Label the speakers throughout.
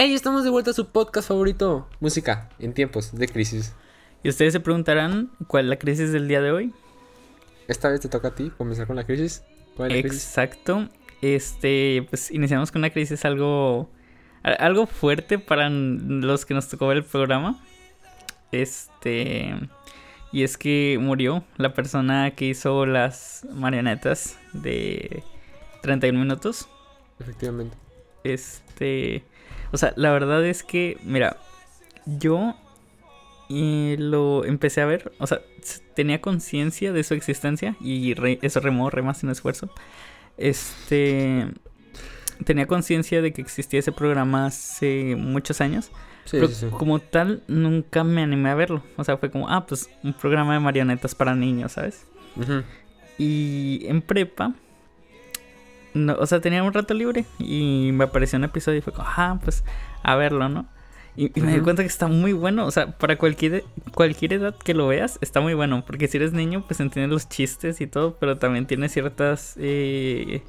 Speaker 1: Hey, estamos de vuelta a su podcast favorito, música en tiempos de crisis.
Speaker 2: Y ustedes se preguntarán cuál es la crisis del día de hoy.
Speaker 1: Esta vez te toca a ti comenzar con la crisis. ¿Cuál es la crisis?
Speaker 2: Exacto. Este, pues iniciamos con una crisis algo algo fuerte para los que nos tocó ver el programa. Este, y es que murió la persona que hizo las marionetas de 31 minutos.
Speaker 1: Efectivamente.
Speaker 2: Este, o sea, la verdad es que, mira, yo lo empecé a ver, o sea, tenía conciencia de su existencia y eso remó, rema sin esfuerzo. Este, tenía conciencia de que existía ese programa hace muchos años. pero como tal, nunca me animé a verlo. O sea, fue como, ah, pues un programa de marionetas para niños, ¿sabes? Y en prepa, no, o sea, tenía un rato libre y me apareció un episodio y fue como, ah, pues a verlo, ¿no? Y, me di cuenta que está muy bueno, o sea, para cualquier, cualquier edad que lo veas, está muy bueno, porque si eres niño, pues entiendes los chistes y todo, pero también tiene ciertas... Eh,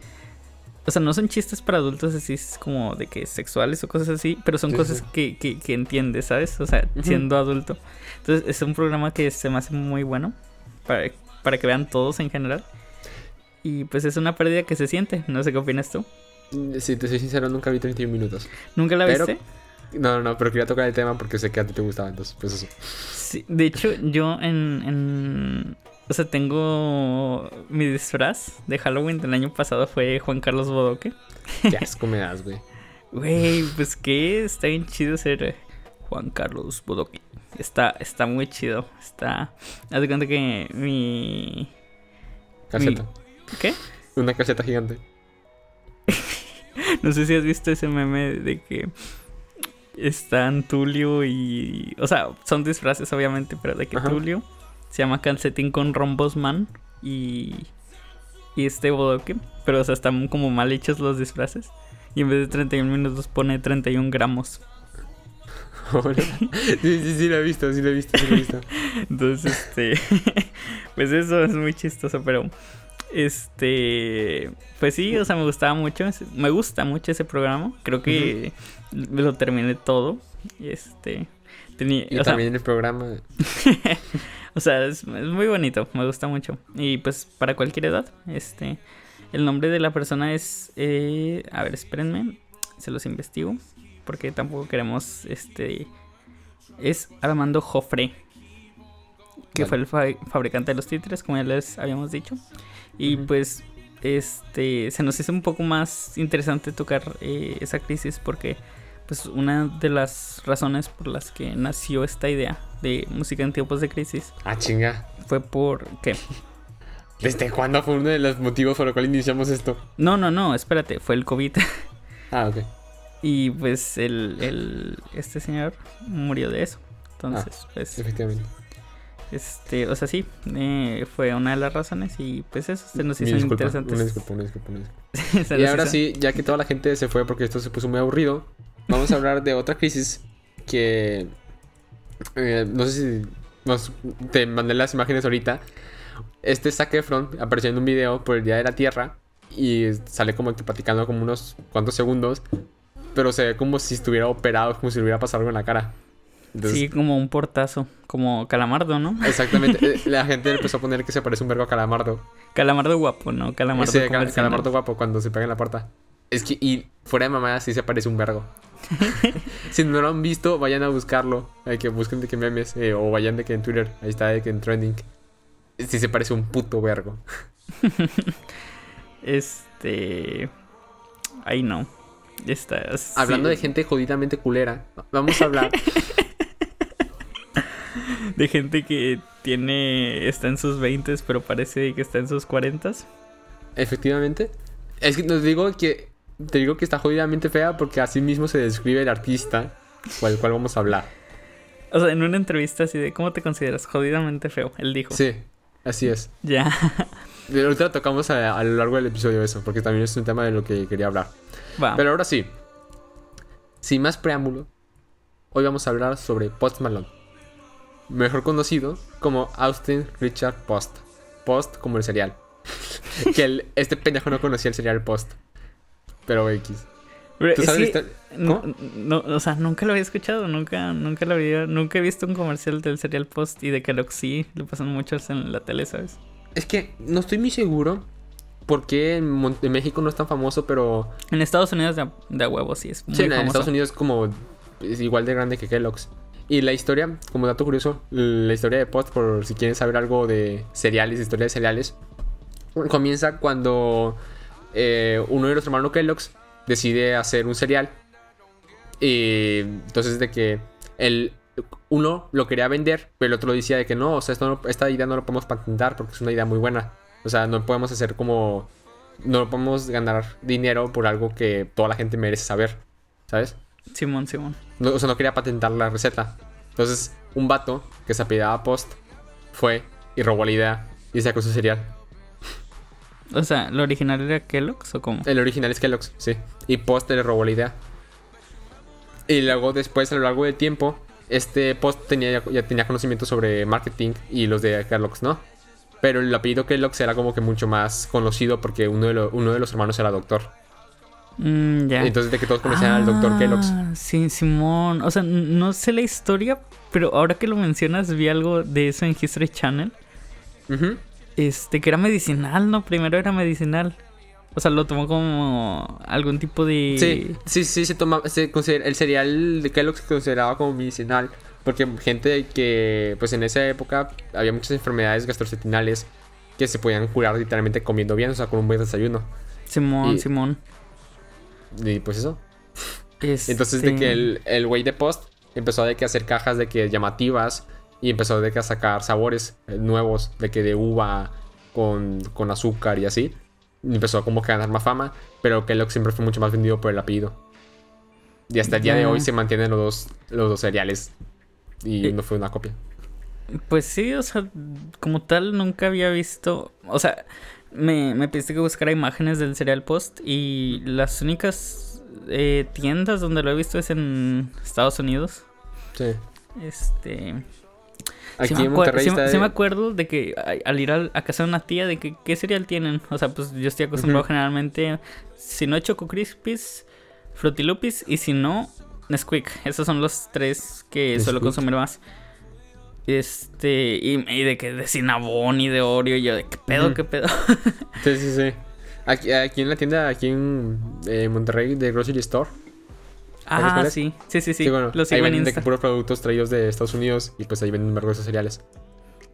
Speaker 2: o sea, no son chistes para adultos así como de que sexuales o cosas así, pero son cosas Que, que, entiendes, ¿sabes? O sea, siendo adulto. Entonces, es un programa que se me hace muy bueno para, para que vean todos en general. Y pues es una pérdida que se siente. No sé qué opinas tú.
Speaker 1: Si te soy sincero, nunca vi 31 minutos.
Speaker 2: ¿Nunca la viste?
Speaker 1: No, no, no, pero quería tocar el tema porque sé que a ti te gustaba, entonces, pues eso.
Speaker 2: Sí, de hecho, yo en, en. O sea, tengo. Mi disfraz de Halloween del año pasado fue Juan Carlos Bodoque.
Speaker 1: Qué asco me das, güey.
Speaker 2: Güey, pues que está bien chido ser Juan Carlos Bodoque. Está, está muy chido. Está. Haz de cuenta que mi.
Speaker 1: Caseta.
Speaker 2: ¿Qué?
Speaker 1: Una caseta gigante.
Speaker 2: no sé si has visto ese meme de que están Tulio y. O sea, son disfraces, obviamente, pero de que Tulio se llama Calcetín con Rombosman y. Y este bodoque. Pero, o sea, están como mal hechos los disfraces. Y en vez de 31 minutos pone 31 gramos.
Speaker 1: sí, sí, sí, lo he visto, sí lo he visto, sí lo he visto.
Speaker 2: Entonces, este. pues eso es muy chistoso, pero. Este, pues sí, o sea, me gustaba mucho, me gusta mucho ese programa. Creo que lo terminé todo. Este,
Speaker 1: tenía, y también el programa.
Speaker 2: o sea, es, muy bonito, me gusta mucho. Y pues para cualquier edad, este, el nombre de la persona es, eh, a ver, espérenme, se los investigo, porque tampoco queremos, este, es Armando Jofre que fue el fabricante de los títeres, como ya les habíamos dicho. Y pues este se nos hizo un poco más interesante tocar eh, esa crisis porque pues una de las razones por las que nació esta idea de música en tiempos de crisis.
Speaker 1: Ah, chinga.
Speaker 2: Fue por qué?
Speaker 1: ¿Desde cuándo fue uno de los motivos por los cuales iniciamos esto?
Speaker 2: No, no, no, espérate, fue el COVID.
Speaker 1: Ah, ok.
Speaker 2: Y pues el, el este señor murió de eso. Entonces, ah, pues.
Speaker 1: Efectivamente.
Speaker 2: Este, o sea, sí, eh, fue una de las razones y pues eso se nos hizo interesante.
Speaker 1: y ahora sí, ya que toda la gente se fue porque esto se puso muy aburrido, vamos a hablar de otra crisis que eh, no sé si te mandé las imágenes ahorita. Este Zac Efron apareció en un video por el Día de la Tierra y sale como que platicando como unos cuantos segundos, pero se ve como si estuviera operado, como si le hubiera pasado algo en la cara
Speaker 2: sí, como un portazo, como Calamardo, ¿no?
Speaker 1: Exactamente. Eh, la gente empezó a poner que se parece un verbo a Calamardo.
Speaker 2: Calamardo guapo, ¿no? Calamardo
Speaker 1: sí, Calamardo guapo cuando se pega en la puerta. Es que, y fuera de mamá, sí se parece un vergo. si no lo han visto, vayan a buscarlo. Hay que busquen de que memes. Eh, o vayan de que en Twitter. Ahí está de que en trending. Sí se parece un puto vergo.
Speaker 2: este. Ahí no. Estás.
Speaker 1: Hablando de gente jodidamente culera. Vamos a hablar
Speaker 2: de gente que tiene está en sus 20 pero parece que está en sus 40
Speaker 1: Efectivamente. Es que nos digo que te digo que está jodidamente fea porque así mismo se describe el artista con el cual vamos a hablar.
Speaker 2: O sea, en una entrevista así de ¿cómo te consideras? Jodidamente feo, él dijo.
Speaker 1: Sí, así es.
Speaker 2: Ya.
Speaker 1: Ahorita tocamos a, lo largo del episodio eso, porque también es un tema de lo que quería hablar. Pero ahora sí, sin más preámbulo, hoy vamos a hablar sobre Post Malone mejor conocido como Austin Richard Post. Post como el cereal. que el, este pendejo no conocía el cereal Post. Pero X.
Speaker 2: ¿Tú sabes no, no, o sea, nunca lo había escuchado, nunca, nunca lo había, nunca he visto un comercial del Cereal Post y de Kellogg sí, lo pasan muchos en la tele, ¿sabes?
Speaker 1: Es que no estoy muy seguro por qué en, México no es tan famoso, pero...
Speaker 2: En Estados Unidos de, de huevo sí es
Speaker 1: muy Sí, en Estados Unidos como es igual de grande que Kellogg's. Y la historia, como dato curioso, la historia de Post, por si quieren saber algo de cereales, historia de cereales, comienza cuando eh, uno de los hermanos Kellogg's decide hacer un cereal. Y entonces de que el uno lo quería vender, pero el otro decía de que no, o sea, esto esta idea no lo podemos patentar porque es una idea muy buena. O sea, no podemos hacer como... No podemos ganar dinero por algo que toda la gente merece saber. ¿Sabes?
Speaker 2: Simón, Simón.
Speaker 1: No, o sea, no quería patentar la receta. Entonces, un vato que se apellidaba Post fue y robó la idea y sacó su cereal.
Speaker 2: O sea, ¿lo original era Kellogg's o cómo?
Speaker 1: El original es Kellogg's, sí. Y Post le robó la idea. Y luego después, a lo largo del tiempo, este Post tenía, ya tenía conocimiento sobre marketing y los de Kellogg's, ¿no? Pero el apellido Kellogg's era como que mucho más conocido porque uno de, uno de los hermanos era doctor.
Speaker 2: Mm,
Speaker 1: Entonces de que todos conocían al doctor Kellogg's.
Speaker 2: Ah, sí, Simón. O sea, no sé la historia, pero ahora que lo mencionas, vi algo de eso en History Channel. Este, que era medicinal, ¿no? Primero era medicinal. O sea, lo tomó como algún tipo de.
Speaker 1: Sí, sí, sí, se toma. Se considera, el cereal de Kellogg's se consideraba como medicinal. Porque gente que, pues en esa época había muchas enfermedades gastrointestinales que se podían curar literalmente comiendo bien, o sea, con un buen desayuno.
Speaker 2: Simón, Simón.
Speaker 1: Y pues eso. Entonces de que este el güey de Post empezó de que hacer cajas de que llamativas y empezó de que a sacar sabores eh, nuevos de que de uva con, con azúcar y así. Y empezó como que a ganar más fama, pero Kellogg siempre fue mucho más vendido por el apellido. Y hasta el día de hoy se mantienen los dos, los dos cereales y eh, no fue una copia.
Speaker 2: Pues sí, o sea, como tal nunca había visto, o sea, me, me pediste que buscara imágenes del Cereal Post y las únicas eh, tiendas donde lo he visto es en Estados Unidos.
Speaker 1: Sí.
Speaker 2: Este... Aquí en Monterrey sí, me acuerdo de que al ir a, casa de una tía de que qué cereal tienen. O sea, pues yo estoy acostumbrado generalmente, si no Choco Crispies, Frutilupis y si no, Nesquik. Esos son los tres que suelo consumir más. Este, y, de que de Cinnabon y de Oreo, y yo de qué pedo, qué pedo.
Speaker 1: sí, sí, sí. Aquí, aquí en la tienda, aquí en eh, Monterrey, de Grocery Store.
Speaker 2: Ah, sí, sí, sí, sí. sí
Speaker 1: bueno, ahí venden de que puros productos traídos de Estados Unidos y pues ahí venden mergos cereales.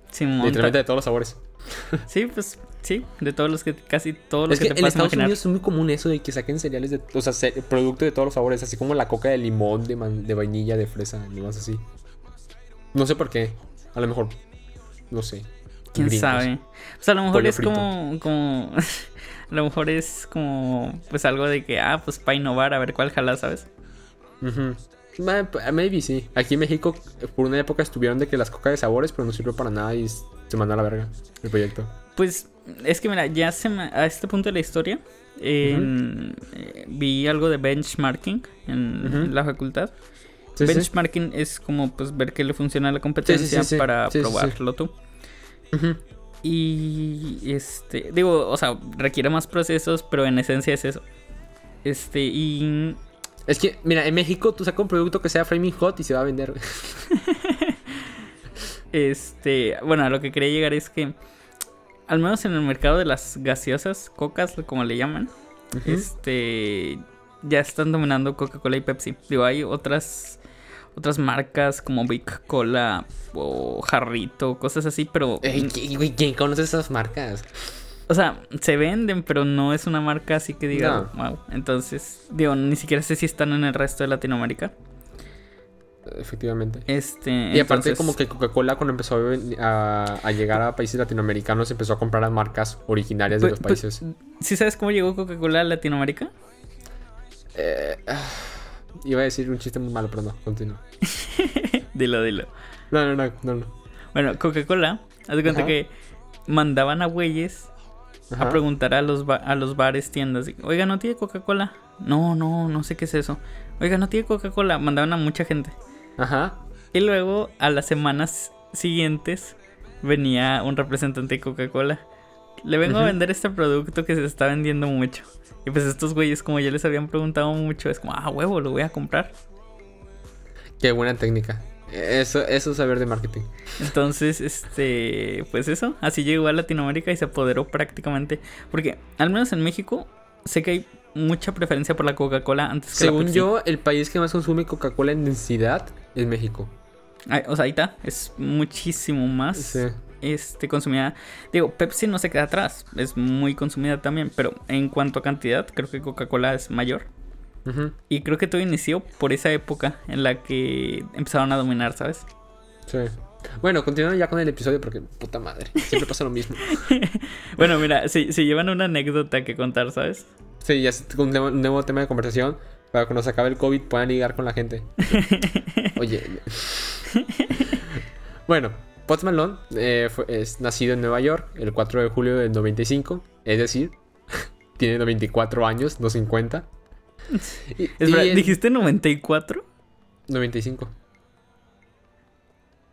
Speaker 1: Sí, Literalmente de todos los sabores.
Speaker 2: Sí, pues sí, de todos los que casi todos los
Speaker 1: es que, en Estados Unidos es muy común eso de que saquen cereales de, o sea, producto de todos los sabores, así como la coca de limón, de, de vainilla, de fresa, y más así. No sé por qué. A lo mejor. No sé.
Speaker 2: ¿Quién sabe? O sea, a lo mejor es como. como a lo mejor es como. Pues algo de que, ah, pues para innovar, a ver cuál jala, ¿sabes?
Speaker 1: Maybe sí. Aquí en México, por una época estuvieron de que las coca de sabores, pero no sirvió para nada y se mandó a la verga el proyecto.
Speaker 2: Pues es que, mira, ya se a este punto de la historia. Eh, vi algo de benchmarking en la facultad. Benchmarking es como pues ver qué le funciona a la competencia para probarlo tú. Y este, digo, o sea, requiere más procesos, pero en esencia es eso. Este, y
Speaker 1: es que, mira, en México tú sacas un producto que sea framing hot y se va a vender.
Speaker 2: este, bueno, a lo que quería llegar es que al menos en el mercado de las gaseosas, cocas, como le llaman, este ya están dominando Coca-Cola y Pepsi. Digo, hay otras otras marcas como Big Cola o Jarrito, cosas así, pero...
Speaker 1: ¿Quién conoce esas marcas?
Speaker 2: O sea, se venden, pero no es una marca así que diga, wow. Entonces, digo, ni siquiera sé si están en el resto de Latinoamérica.
Speaker 1: Efectivamente.
Speaker 2: Este,
Speaker 1: y aparte como que Coca-Cola cuando empezó a, llegar a países latinoamericanos empezó a comprar las marcas originarias de los países.
Speaker 2: ¿Sí sabes cómo llegó Coca-Cola a Latinoamérica?
Speaker 1: Eh, Iba a decir un chiste muy malo, pero no, continúo.
Speaker 2: dilo, dilo.
Speaker 1: No, no, no, no. no.
Speaker 2: Bueno, Coca-Cola, haz de cuenta que mandaban a güeyes a preguntar a los, a los bares, tiendas. Oiga, ¿no tiene Coca-Cola? No, no, no sé qué es eso. Oiga, ¿no tiene Coca-Cola? Mandaban a mucha gente.
Speaker 1: Ajá.
Speaker 2: Y luego, a las semanas siguientes, venía un representante de Coca-Cola. Le vengo a vender este producto que se está vendiendo mucho. Y pues estos güeyes, como ya les habían preguntado mucho, es como, ah, huevo, lo voy a comprar.
Speaker 1: Qué buena técnica. Eso, eso es saber de marketing.
Speaker 2: Entonces, este, pues eso, así llegó a Latinoamérica y se apoderó prácticamente. Porque, al menos en México, sé que hay mucha preferencia por la Coca-Cola antes que
Speaker 1: Según yo, el país que más consume Coca-Cola en densidad es México.
Speaker 2: o sea, ahí está, es muchísimo más este, consumida. Digo, Pepsi no se queda atrás, es muy consumida también, pero en cuanto a cantidad, creo que Coca-Cola es mayor. Y creo que todo inició por esa época en la que empezaron a dominar, ¿sabes?
Speaker 1: Sí. Bueno, continuando ya con el episodio porque puta madre, siempre pasa lo mismo.
Speaker 2: bueno, mira, se, llevan una anécdota que contar, ¿sabes?
Speaker 1: Sí, ya es un nuevo, tema de conversación para cuando se acabe el COVID puedan ligar con la gente. Oye. bueno, Post Malone eh, es nacido en Nueva York el 4 de julio del 95, es decir, tiene 94 años, no 50.
Speaker 2: ¿dijiste 94?
Speaker 1: 95.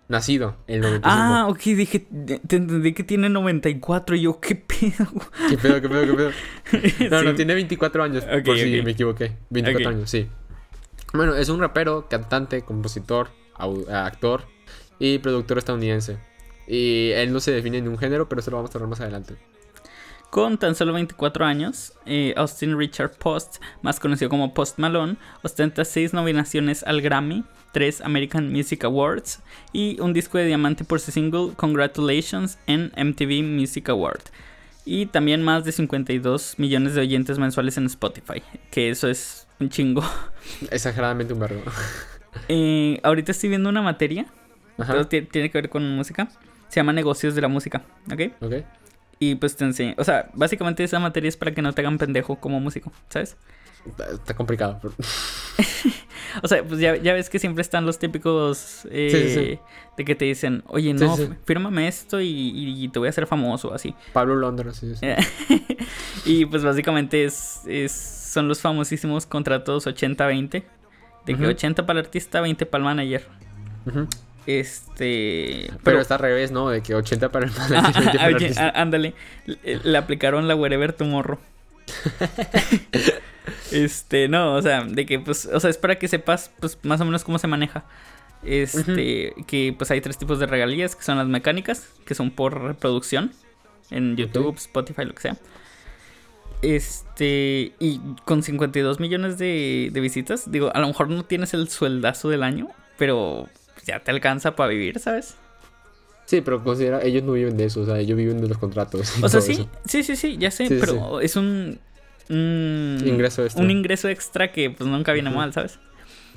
Speaker 1: Nacido el 95.
Speaker 2: Ah, ok, dije, te entendí que tiene 94 y yo, ¿qué pedo?
Speaker 1: ¿Qué pedo, qué pedo, qué pedo? No, no, tiene 24 años, por si me equivoqué. 24 años, sí. Bueno, es un rapero, cantante, compositor, actor y productor estadounidense. Y él no se define en un género, pero eso lo vamos a hablar más adelante.
Speaker 2: Con tan solo 24 años, eh, Austin Richard Post, más conocido como Post Malone, ostenta 6 nominaciones al Grammy, 3 American Music Awards y un disco de diamante por su single Congratulations en MTV Music Award. Y también más de 52 millones de oyentes mensuales en Spotify, que eso es un chingo.
Speaker 1: Exageradamente un verbo.
Speaker 2: Eh, ahorita estoy viendo una materia, pero tiene que ver con música. Se llama Negocios de la Música, ¿ok? Ok. Y pues te enseño. O sea, básicamente esa materia es para que no te hagan pendejo como músico, ¿sabes?
Speaker 1: Está, complicado.
Speaker 2: o sea, pues ya, ves que siempre están los típicos eh, de que te dicen, oye, no, fírmame esto y, te voy a hacer famoso, así.
Speaker 1: Pablo Londra, sí, sí.
Speaker 2: y pues básicamente es, son los famosísimos contratos 80-20. De que 80 para el artista, 20 para el manager. Este.
Speaker 1: Pero, está al revés, ¿no? De que 80 para el manager.
Speaker 2: ándale. Le, aplicaron la Wherever Tomorrow. este, no, o sea, de que, pues, o sea, es para que sepas, pues, más o menos cómo se maneja. Este, que pues hay tres tipos de regalías, que son las mecánicas, que son por reproducción en YouTube, Spotify, lo que sea. Este, y con 52 millones de, de visitas, digo, a lo mejor no tienes el sueldazo del año, pero ya te alcanza para vivir, ¿sabes?
Speaker 1: Sí, pero considera, ellos no viven de eso, o sea, ellos viven de los contratos.
Speaker 2: O sea, sí, sí, sí, sí, ya sé, pero es un,
Speaker 1: ingreso extra.
Speaker 2: Un ingreso extra que pues nunca viene mal, ¿sabes?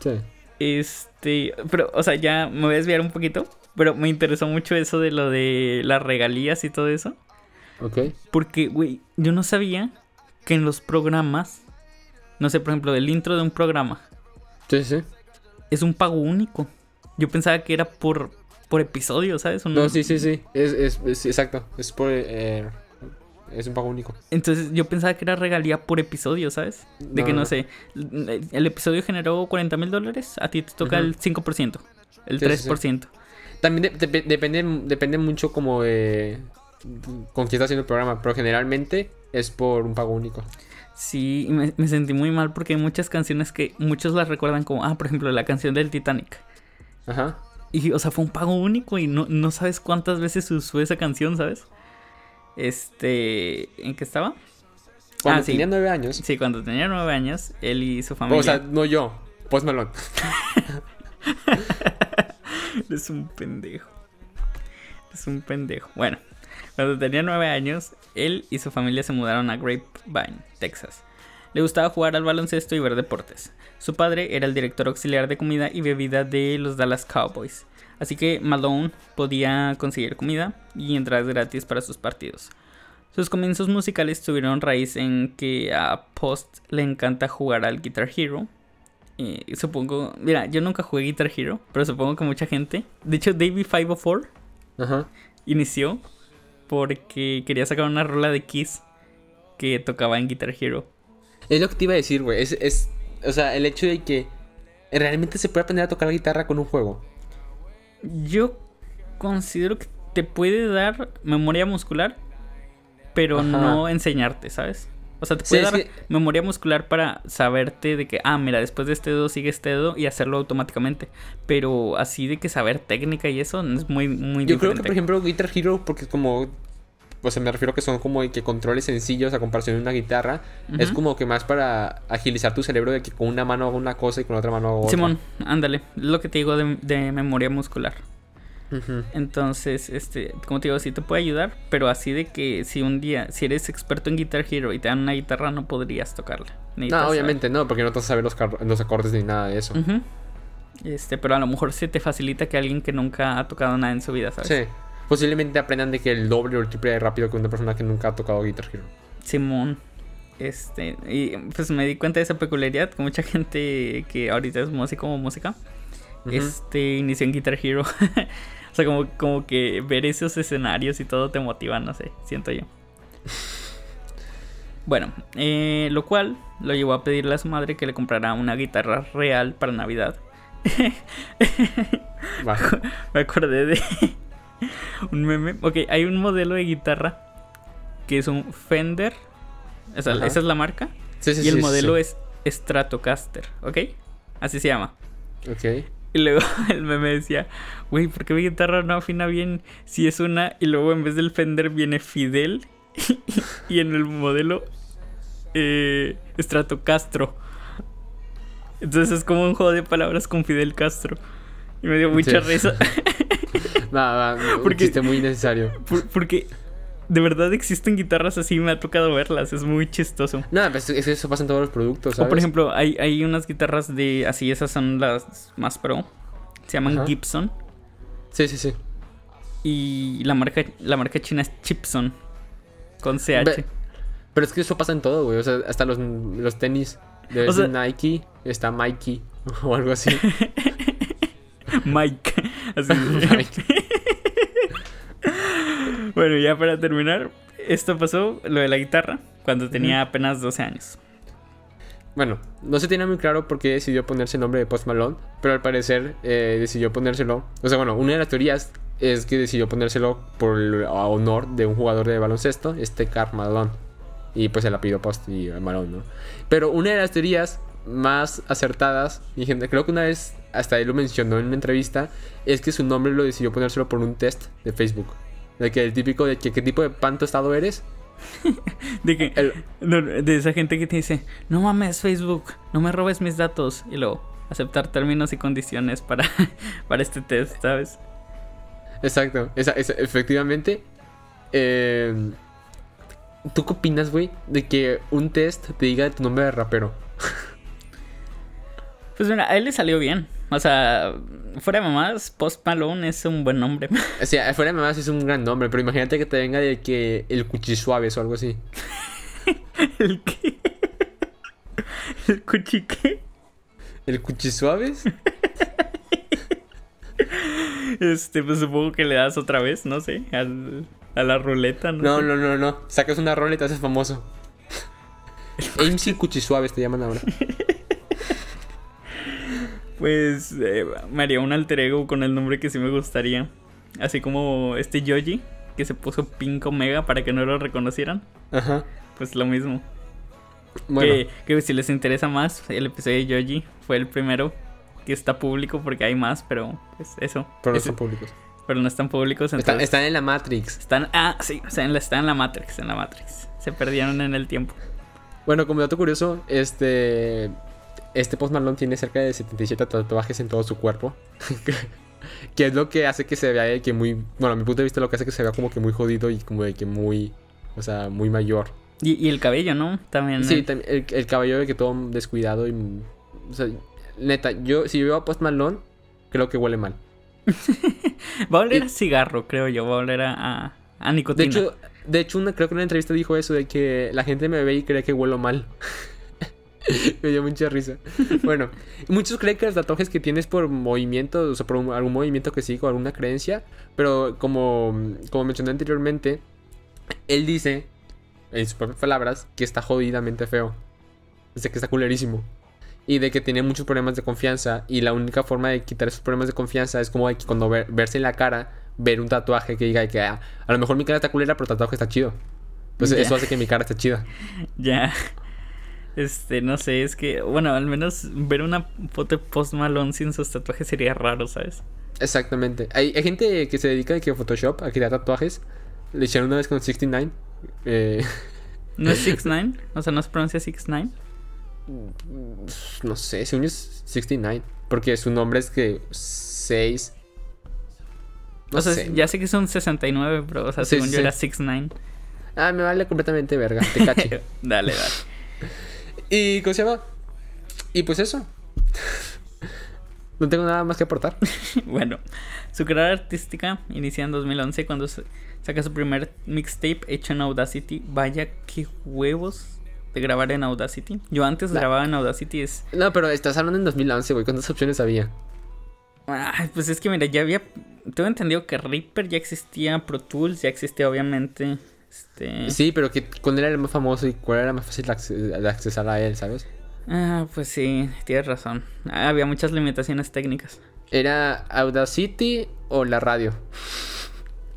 Speaker 2: Sí. Este, pero, o sea, ya me voy a desviar un poquito, pero me interesó mucho eso de lo de las regalías y todo eso. Ok. Porque, güey, yo no sabía que en los programas, no sé, por ejemplo, el intro de un programa.
Speaker 1: Sí, sí.
Speaker 2: Es un pago único. Yo pensaba que era por, por episodio, ¿sabes?
Speaker 1: No, sí, sí, sí. Es, es, exacto. Es por. Eh, es un pago único.
Speaker 2: Entonces yo pensaba que era regalía por episodio, ¿sabes? De que no, sé. El episodio generó 40 mil dólares. A ti te toca el 5%. El 3%.
Speaker 1: También depende, depende mucho como de. Con quién está haciendo el programa. Pero generalmente es por un pago único.
Speaker 2: Sí, me, me sentí muy mal porque hay muchas canciones que muchos las recuerdan como, ah, por ejemplo, la canción del Titanic. Ajá. Y, o sea, fue un pago único y no, no sabes cuántas veces usó esa canción, ¿sabes? Este. ¿En qué estaba?
Speaker 1: Cuando ah, tenía nueve años.
Speaker 2: Sí, cuando tenía nueve años, él y su familia.
Speaker 1: O sea, no yo, Post Malone.
Speaker 2: es un pendejo. Es un pendejo. Bueno, cuando tenía nueve años, él y su familia se mudaron a Grapevine, Texas. Le gustaba jugar al baloncesto y ver deportes. Su padre era el director auxiliar de comida y bebida de los Dallas Cowboys, así que Malone podía conseguir comida y entradas gratis para sus partidos. Sus comienzos musicales tuvieron raíz en que a Post le encanta jugar al Guitar Hero. Y supongo, mira, yo nunca jugué Guitar Hero, pero supongo que mucha gente. De hecho, Davey 504 inició porque quería sacar una rola de Kiss que tocaba en Guitar Hero.
Speaker 1: Es lo que te iba a decir, güey. Es, es, o sea, el hecho de que realmente se puede aprender a tocar la guitarra con un juego.
Speaker 2: Yo considero que te puede dar memoria muscular, pero no enseñarte, ¿sabes? O sea, te puede dar memoria muscular para saberte de que, ah, mira, después de este dedo sigue este dedo y hacerlo automáticamente. Pero así de que saber técnica y eso es muy, muy
Speaker 1: Yo creo que, por ejemplo, Guitar Hero, porque como o sea, me refiero que son como que controles sencillos a comparación de una guitarra. Es como que más para agilizar tu cerebro de que con una mano hago una cosa y con otra mano hago otra.
Speaker 2: Simón, ándale. Lo que te digo de, memoria muscular. Entonces, este, como te digo, sí te puede ayudar, pero así de que si un día, si eres experto en Guitar Hero y te dan una guitarra, no podrías tocarla.
Speaker 1: No, obviamente no, porque no te vas a saber los, los acordes ni nada de eso.
Speaker 2: Este, pero a lo mejor se te facilita que alguien que nunca ha tocado nada en su vida, ¿sabes? Sí
Speaker 1: posiblemente aprendan de que el doble o el triple de rápido que una persona que nunca ha tocado Guitar Hero.
Speaker 2: Simón. Este, y pues me di cuenta de esa peculiaridad que mucha gente que ahorita es músico o música, este, inició en Guitar Hero. o sea, como, como que ver esos escenarios y todo te motiva, no sé, siento yo. Bueno, eh, lo cual lo llevó a pedirle a su madre que le comprara una guitarra real para Navidad. Me acordé de, un meme. Ok, hay un modelo de guitarra que es un Fender. esa es la marca. y el modelo es Stratocaster, ¿ok? Así se llama.
Speaker 1: Ok.
Speaker 2: Y luego el meme decía, güey, ¿por qué mi guitarra no afina bien si es una? Y luego en vez del Fender viene Fidel y en el modelo eh, Stratocastro. Entonces es como un juego de palabras con Fidel Castro. Y me dio mucha risa.
Speaker 1: Nada, porque, un muy necesario.
Speaker 2: porque de verdad existen guitarras así, me ha tocado verlas, es muy chistoso.
Speaker 1: No, pues eso pasa en todos los productos. ¿sabes?
Speaker 2: O por ejemplo, hay, hay unas guitarras de así, esas son las más pro. Se llaman Gibson.
Speaker 1: Sí, sí, sí.
Speaker 2: Y la marca, la marca china es Chipson. Con CH.
Speaker 1: pero es que eso pasa en todo, güey. O sea, hasta los, los tenis de Nike está Mikey o algo así.
Speaker 2: Mike. Así bueno, ya para terminar, esto pasó, lo de la guitarra, cuando tenía apenas 12 años.
Speaker 1: Bueno, no se tiene muy claro por qué decidió ponerse el nombre de Post Malone, pero al parecer eh, decidió ponérselo. O sea, bueno, una de las teorías es que decidió ponérselo por honor de un jugador de baloncesto, este Carl Malone. Y pues se la pidió Post y Malone, ¿no? Pero una de las teorías más acertadas, y gente, creo que una vez hasta él lo mencionó en una entrevista, es que su nombre lo decidió ponérselo por un test de Facebook. De que el típico de que qué tipo de pan tostado eres.
Speaker 2: de que de esa gente que te dice, no mames Facebook, no me robes mis datos. Y luego, aceptar términos y condiciones para, para este test, ¿sabes?
Speaker 1: Exacto, esa, efectivamente. Em, ¿Tú qué opinas, güey? De que un test te diga tu nombre de rapero.
Speaker 2: Pues mira, a él le salió bien. O sea, fuera de mamás, Post Malone es un buen nombre.
Speaker 1: O sea, fuera de mamás es un gran nombre, pero imagínate que te venga de que el cuchisuaves o algo así.
Speaker 2: ¿El qué? ¿El cuchi qué?
Speaker 1: ¿El cuchisuaves?
Speaker 2: este, pues supongo que le das otra vez, no sé, al, a la ruleta,
Speaker 1: ¿no? No, no, no, no. Sacas una ruleta y te haces famoso. MC Cuchisuaves te llaman ahora
Speaker 2: pues eh, me haría un alter ego con el nombre que sí me gustaría. Así como este Yoji, que se puso Pink Omega para que no lo reconocieran.
Speaker 1: Ajá.
Speaker 2: Pues lo mismo. Bueno. Que, si les interesa más, el episodio de Yoji fue el primero que está público porque hay más, pero pues eso.
Speaker 1: Pero no están públicos.
Speaker 2: Pero no están públicos.
Speaker 1: Entonces, están, en la Matrix.
Speaker 2: Están, ah, sí, están en la Matrix, en la Matrix. Se perdieron en el tiempo.
Speaker 1: Bueno, como dato curioso, este este Post Malone tiene cerca de 77 tatuajes en todo su cuerpo. que es lo que hace que se vea que muy. Bueno, a mi punto de vista, lo que hace que se vea como que muy jodido y como de que muy. O sea, muy mayor.
Speaker 2: Y, el cabello, ¿no? También.
Speaker 1: Sí, el, cabello de que todo descuidado y. O sea, neta, yo, si yo veo a Post Malone, creo que huele mal.
Speaker 2: va a oler a cigarro, creo yo. Va a oler a, a, nicotina.
Speaker 1: De hecho, de hecho una, creo que en una entrevista dijo eso: de que la gente me ve y cree que huelo mal. Me dio mucha risa. Bueno, muchos creen que los tatuajes que tienes por movimiento, o sea, por algún movimiento que sigo, alguna creencia, pero como, como mencioné anteriormente, él dice, en sus propias palabras, que está jodidamente feo. Sea, que está culerísimo. Y de que tiene muchos problemas de confianza. Y la única forma de quitar esos problemas de confianza es como de que cuando verse en la cara, ver un tatuaje que diga que ah, a lo mejor mi cara está culera, pero el tatuaje está chido. Pues eso hace que mi cara esté chida.
Speaker 2: Ya. Este, no sé, es que, bueno, al menos ver una foto de Post Malone sin sus tatuajes sería raro, ¿sabes?
Speaker 1: Exactamente. Hay, gente que se dedica a que Photoshop a crear tatuajes. Le hicieron una vez con 69. Eh...
Speaker 2: ¿No es 69? O sea, ¿no se pronuncia 69?
Speaker 1: No sé, según es 69. Porque su nombre es que 6.
Speaker 2: o sea, ya sé que son 69, pero, o sea, según yo era 69.
Speaker 1: Ah, me vale completamente verga, te caché.
Speaker 2: dale, dale.
Speaker 1: ¿Y cómo se llama? Y pues eso. no tengo nada más que aportar.
Speaker 2: bueno, su carrera artística inicia en 2011 cuando saca su primer mixtape hecho en Audacity. Vaya, qué huevos de grabar en Audacity. Yo antes grababa en Audacity. Es...
Speaker 1: No, pero estás hablando en 2011, güey. ¿Cuántas opciones había?
Speaker 2: Ay, pues es que mira, ya había. Tengo entendido que Reaper ya existía, Pro Tools ya existía, obviamente. Este...
Speaker 1: Sí, pero que cuál era el más famoso y cuál era más fácil de, accesar a él, ¿sabes?
Speaker 2: Ah, pues sí, tienes razón. había muchas limitaciones técnicas.
Speaker 1: ¿Era Audacity o la radio?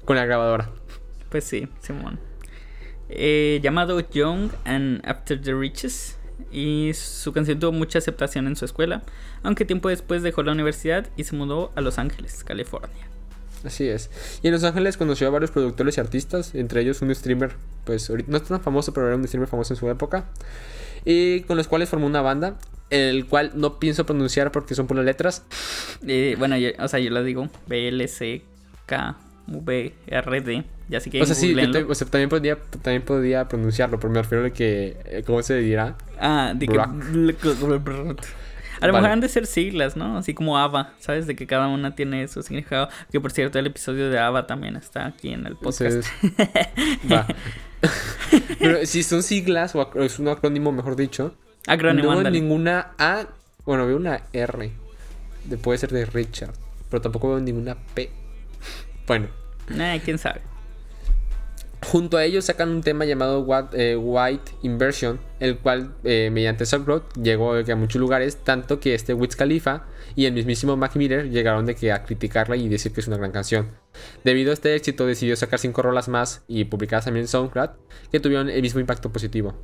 Speaker 1: Con la grabadora.
Speaker 2: Pues sí, Simón. Eh, llamado Young and After the Riches. Y su canción tuvo mucha aceptación en su escuela, aunque tiempo después dejó la universidad y se mudó a Los Ángeles, California.
Speaker 1: Así es. Y en Los Ángeles conoció a varios productores y artistas, entre ellos un streamer, pues no es tan famoso, pero era un streamer famoso en su época. Y con los cuales formó una banda, el cual no pienso pronunciar porque son por las letras.
Speaker 2: Eh, bueno, o sea, yo la digo B-L-C-K-V-R-D. Ya sí que
Speaker 1: o sea, sí, o sea, también podía, también podía pronunciarlo, pero me refiero a que. Eh, ¿Cómo se dirá?
Speaker 2: Ah, de que. A lo mejor han de ser siglas, ¿no? Así como ABBA, ¿sabes? De que cada una tiene su significado. Que por cierto, el episodio de ABBA también está aquí en el podcast.
Speaker 1: Va. Pero si son siglas, o es un acrónimo, mejor dicho.
Speaker 2: Acrónimo,
Speaker 1: no veo ninguna A. Bueno, veo una R. De, puede ser de Richard. Pero tampoco veo ninguna P. Bueno.
Speaker 2: Eh, quién sabe.
Speaker 1: Junto a ellos sacan un tema llamado eh, White Inversion, el cual eh, mediante SoundCloud llegó a muchos lugares, tanto que este Wiz Khalifa y el mismísimo Mac Miller llegaron de que a criticarla y decir que es una gran canción. Debido a este éxito decidió sacar cinco rolas más y publicadas también en SoundCloud, que tuvieron el mismo impacto positivo.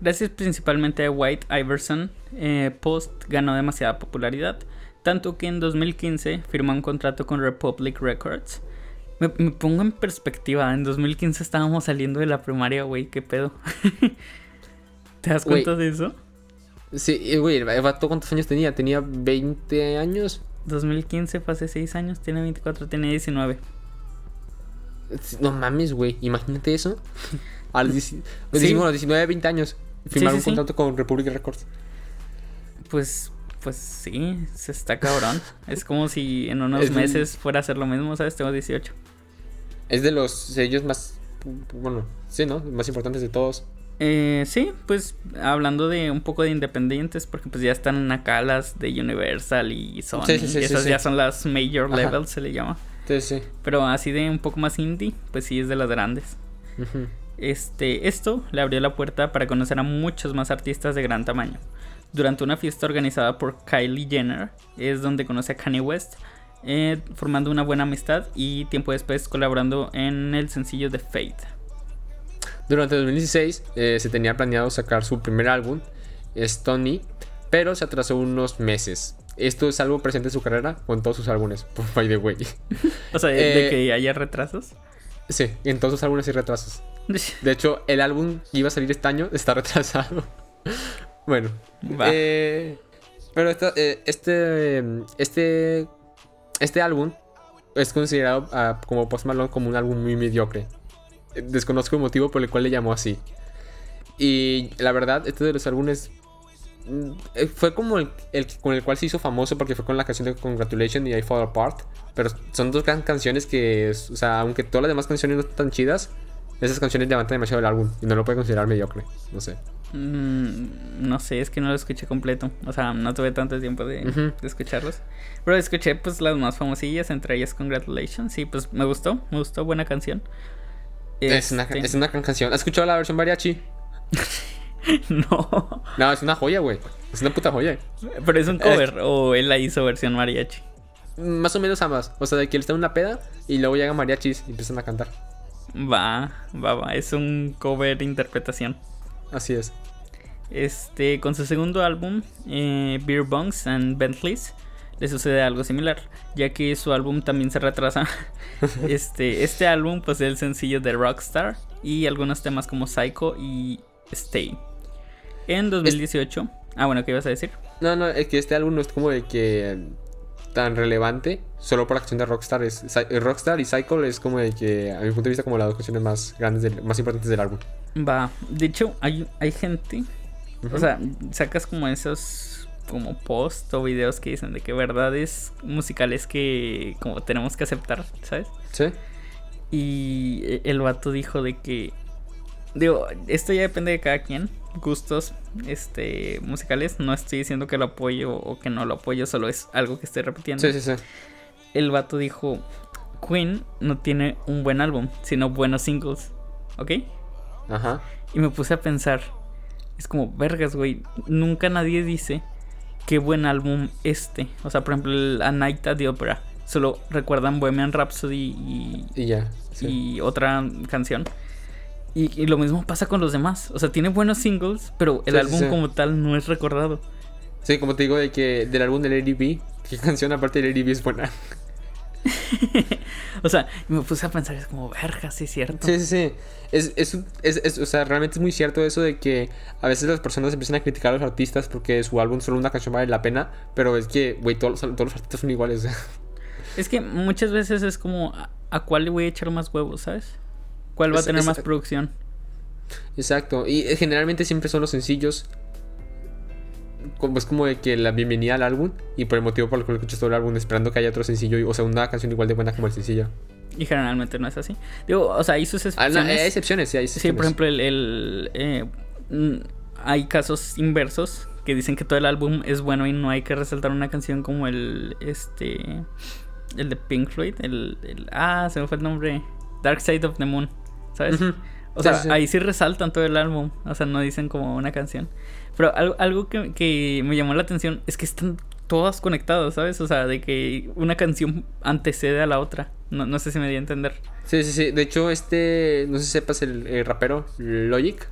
Speaker 2: Gracias principalmente a White Iverson, eh, Post ganó demasiada popularidad, tanto que en 2015 firmó un contrato con Republic Records, me, pongo en perspectiva. En 2015 estábamos saliendo de la primaria, güey. ¿Qué pedo? ¿Te das cuenta de eso?
Speaker 1: Sí, güey, el vato cuántos años tenía? ¿Tenía 20 años?
Speaker 2: 2015 fue hace 6 años, tiene 24, tiene 19.
Speaker 1: No mames, güey, imagínate eso. A los, 19, 20 años. Firmar un contrato con Republic Records.
Speaker 2: Pues pues sí, se está cabrón. es como si en unos meses fuera a hacer lo mismo, ¿sabes? Tengo 18.
Speaker 1: Es de los sellos más, bueno, sí, ¿no? Más importantes de todos.
Speaker 2: Eh, sí, pues hablando de un poco de independientes, porque pues ya están acá las de Universal y Sony. Sí, sí, y esas ya son las major levels, se le llama.
Speaker 1: Sí, sí.
Speaker 2: Pero así de un poco más indie, pues sí es de las grandes. Este, esto le abrió la puerta para conocer a muchos más artistas de gran tamaño durante una fiesta organizada por Kylie Jenner, es donde conoce a Kanye West, eh, formando una buena amistad y tiempo después colaborando en el sencillo de Fate.
Speaker 1: Durante 2016 eh, se tenía planeado sacar su primer álbum, Stony, pero se atrasó unos meses. Esto es algo presente en su carrera con todos sus álbumes, by the way.
Speaker 2: o sea, de eh, que haya retrasos.
Speaker 1: Sí, en todos sus álbumes hay retrasos. De hecho, el álbum que iba a salir este año está retrasado. Bueno. Eh, pero eh, este, este, este álbum es considerado ah, como Post Malone como un álbum muy mediocre. Desconozco el motivo por el cual le llamó así. Y la verdad, este de los álbumes mm, eh, fue como el, con el cual se hizo famoso porque fue con la canción de Congratulations y I Fall Apart. Pero son dos grandes canciones que, o sea, aunque todas las demás canciones no están tan chidas, esas canciones levantan demasiado el álbum y no lo puede considerar mediocre. No sé.
Speaker 2: Mm, no sé, es que no lo escuché completo. O sea, no tuve tanto tiempo de, escucharlos. Pero escuché pues las más famosillas, entre ellas Congratulations. Y pues me gustó, me gustó, buena canción.
Speaker 1: Es, una, este es una gran canción. ¿Has escuchado la versión mariachi?
Speaker 2: no.
Speaker 1: No, es una joya, güey. Es una puta joya.
Speaker 2: Pero es un cover o él la hizo versión mariachi.
Speaker 1: Más o menos ambas. O sea, de que él está en una peda y luego llega mariachis y empiezan a cantar.
Speaker 2: Va, va, va. Es un cover interpretación.
Speaker 1: Así es.
Speaker 2: Este, con su segundo álbum, eh, Beer Bunks and Bentleys, le sucede algo similar, ya que su álbum también se retrasa. este, este álbum pues es el sencillo de Rockstar y algunos temas como Psycho y Stay. En 2018, ah bueno, ¿qué ibas a decir?
Speaker 1: No, no, es que este álbum no es como de que tan relevante solo por la acción de Rockstar. Es, Rockstar y Cycle es como de que, a mi punto de vista, como las dos canciones más grandes, más importantes del álbum.
Speaker 2: Va, de hecho, hay, hay gente, o sea, sacas como esos como post o videos que dicen de que verdades musicales que como tenemos que aceptar, ¿sabes?
Speaker 1: Sí.
Speaker 2: Y el vato dijo de que digo, esto ya depende de cada quien, gustos este musicales, no estoy diciendo que lo apoyo o que no lo apoyo, solo es algo que estoy repitiendo.
Speaker 1: Sí, sí, sí.
Speaker 2: El vato dijo, Queen no tiene un buen álbum, sino buenos singles, ¿ok?
Speaker 1: Ajá.
Speaker 2: Y me puse a pensar, es como, vergas, güey, nunca nadie dice qué buen álbum este. O sea, por ejemplo, el A Night at the Opera. Solo recuerdan Bohemian Rhapsody y,
Speaker 1: y ya.
Speaker 2: Y otra canción. Y, lo mismo pasa con los demás. O sea, tiene buenos singles, pero el álbum como tal no es recordado.
Speaker 1: Sí, como te digo, de que del álbum del Lady B, ¿qué canción aparte del Lady B es buena?
Speaker 2: o sea, me puse a pensar, es como, verga, sí es cierto.
Speaker 1: Sí, sí, sí. Es, es, es, o sea, realmente es muy cierto eso de que a veces las personas empiezan a criticar a los artistas porque su álbum solo una canción vale la pena, pero es que, güey, todos, todos, los artistas son iguales.
Speaker 2: es que muchas veces es como, ¿a cuál le voy a echar más huevos, sabes? ¿Cuál va a tener más producción?
Speaker 1: Exacto. Y eh, generalmente siempre son los sencillos. Como, es como de que la bienvenida al álbum. Y por el motivo por el cual escuchas todo el álbum esperando que haya otro sencillo. O sea, una canción igual de buena como el sencillo.
Speaker 2: Y generalmente no es así. Digo, o sea, hay sus
Speaker 1: excepciones. Ah, hay excepciones, sí, hay excepciones.
Speaker 2: Sí, por ejemplo, el, eh, mm, hay casos inversos que dicen que todo el álbum es bueno y no hay que resaltar una canción como el este el de Pink Floyd, el, el ah, se me fue el nombre, Dark Side of the Moon. ¿Sabes? O sea, ahí sí resaltan todo el álbum, o sea, no dicen como una canción. Pero algo, algo que, me llamó la atención es que están todas conectadas, ¿sabes? O sea, de que una canción antecede a la otra. No, no sé si me di a entender.
Speaker 1: Sí, sí, sí. De hecho, este, no sé si sepas el, rapero Logic.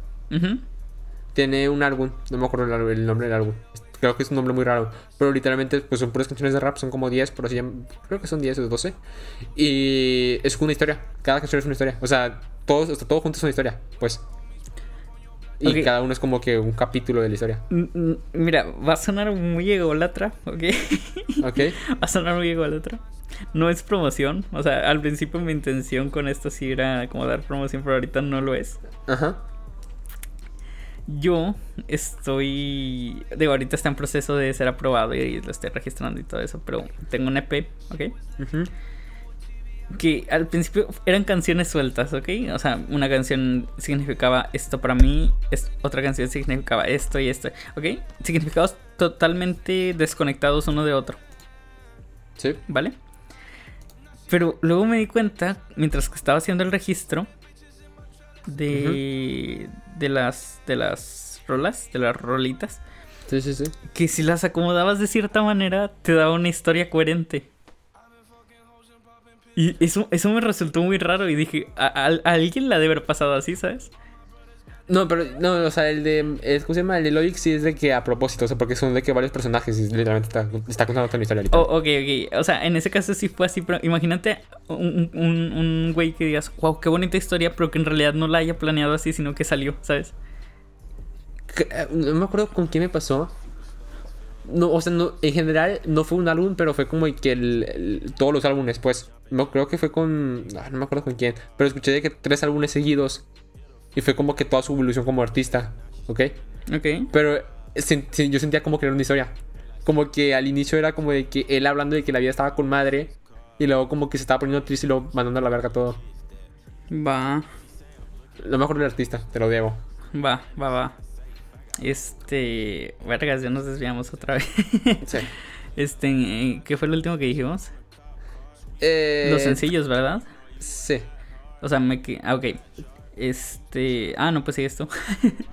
Speaker 1: Tiene un álbum, no me acuerdo el, nombre del álbum. Creo que es un nombre muy raro. Pero literalmente, pues son puras canciones de rap, son como 10, por así Creo que son 10 o 12. Y es una historia. Cada canción es una historia. O sea, todos, todo junto es una historia, pues. Y cada uno es como que un capítulo de la historia.
Speaker 2: Mira, va a sonar muy ególatra, ¿ok?
Speaker 1: Ok.
Speaker 2: va a sonar muy ególatra. No es promoción. O sea, al principio mi intención con esto sí era como dar promoción, pero ahorita no lo es.
Speaker 1: Ajá.
Speaker 2: Yo estoy. Digo, ahorita está en proceso de ser aprobado y lo estoy registrando y todo eso, pero tengo un EP, ¿ok? Que al principio eran canciones sueltas, ¿ok? O sea, una canción significaba esto para mí, otra canción significaba esto y esto, ¿ok? Significados totalmente desconectados uno de otro.
Speaker 1: Sí.
Speaker 2: ¿Vale? Pero luego me di cuenta, mientras que estaba haciendo el registro de, de las de las rolas, de las rolitas,
Speaker 1: sí, sí, sí.
Speaker 2: que si las acomodabas de cierta manera te daba una historia coherente. Y eso, eso me resultó muy raro y dije, a, alguien la debe haber pasado así, ¿sabes?
Speaker 1: No, pero no, o sea, el de. ¿Cómo se llama? El de Logic sí es de que a propósito, o sea, porque son de que varios personajes y literalmente está, está contando otra historia.
Speaker 2: Oh, ok, ok. O sea, en ese caso sí fue así, pero imagínate un, un, un güey que digas, wow, qué bonita historia, pero que en realidad no la haya planeado así, sino que salió, ¿sabes?
Speaker 1: Eh, no me acuerdo con quién me pasó. No, o sea, no, en general no fue un álbum, pero fue como que el, todos los álbumes, pues. No, creo que fue con. Ah, no me acuerdo con quién. Pero escuché de que tres álbumes seguidos. Y fue como que toda su evolución como artista. ¿Ok?
Speaker 2: Ok.
Speaker 1: Pero yo sentía como que era una historia. Como que al inicio era como de que él hablando de que la vida estaba con madre. Y luego como que se estaba poniendo triste y luego mandando a la verga todo.
Speaker 2: Va.
Speaker 1: Lo mejor del artista, te lo debo.
Speaker 2: Va, va, va. Este. Vergas, ya nos desviamos otra vez.
Speaker 1: sí.
Speaker 2: Este, ¿qué fue lo último que dijimos?
Speaker 1: Eh,
Speaker 2: Los sencillos, ¿verdad?
Speaker 1: Sí.
Speaker 2: O sea, me que. Ah, ok. Este. Ah, no, pues sí, esto.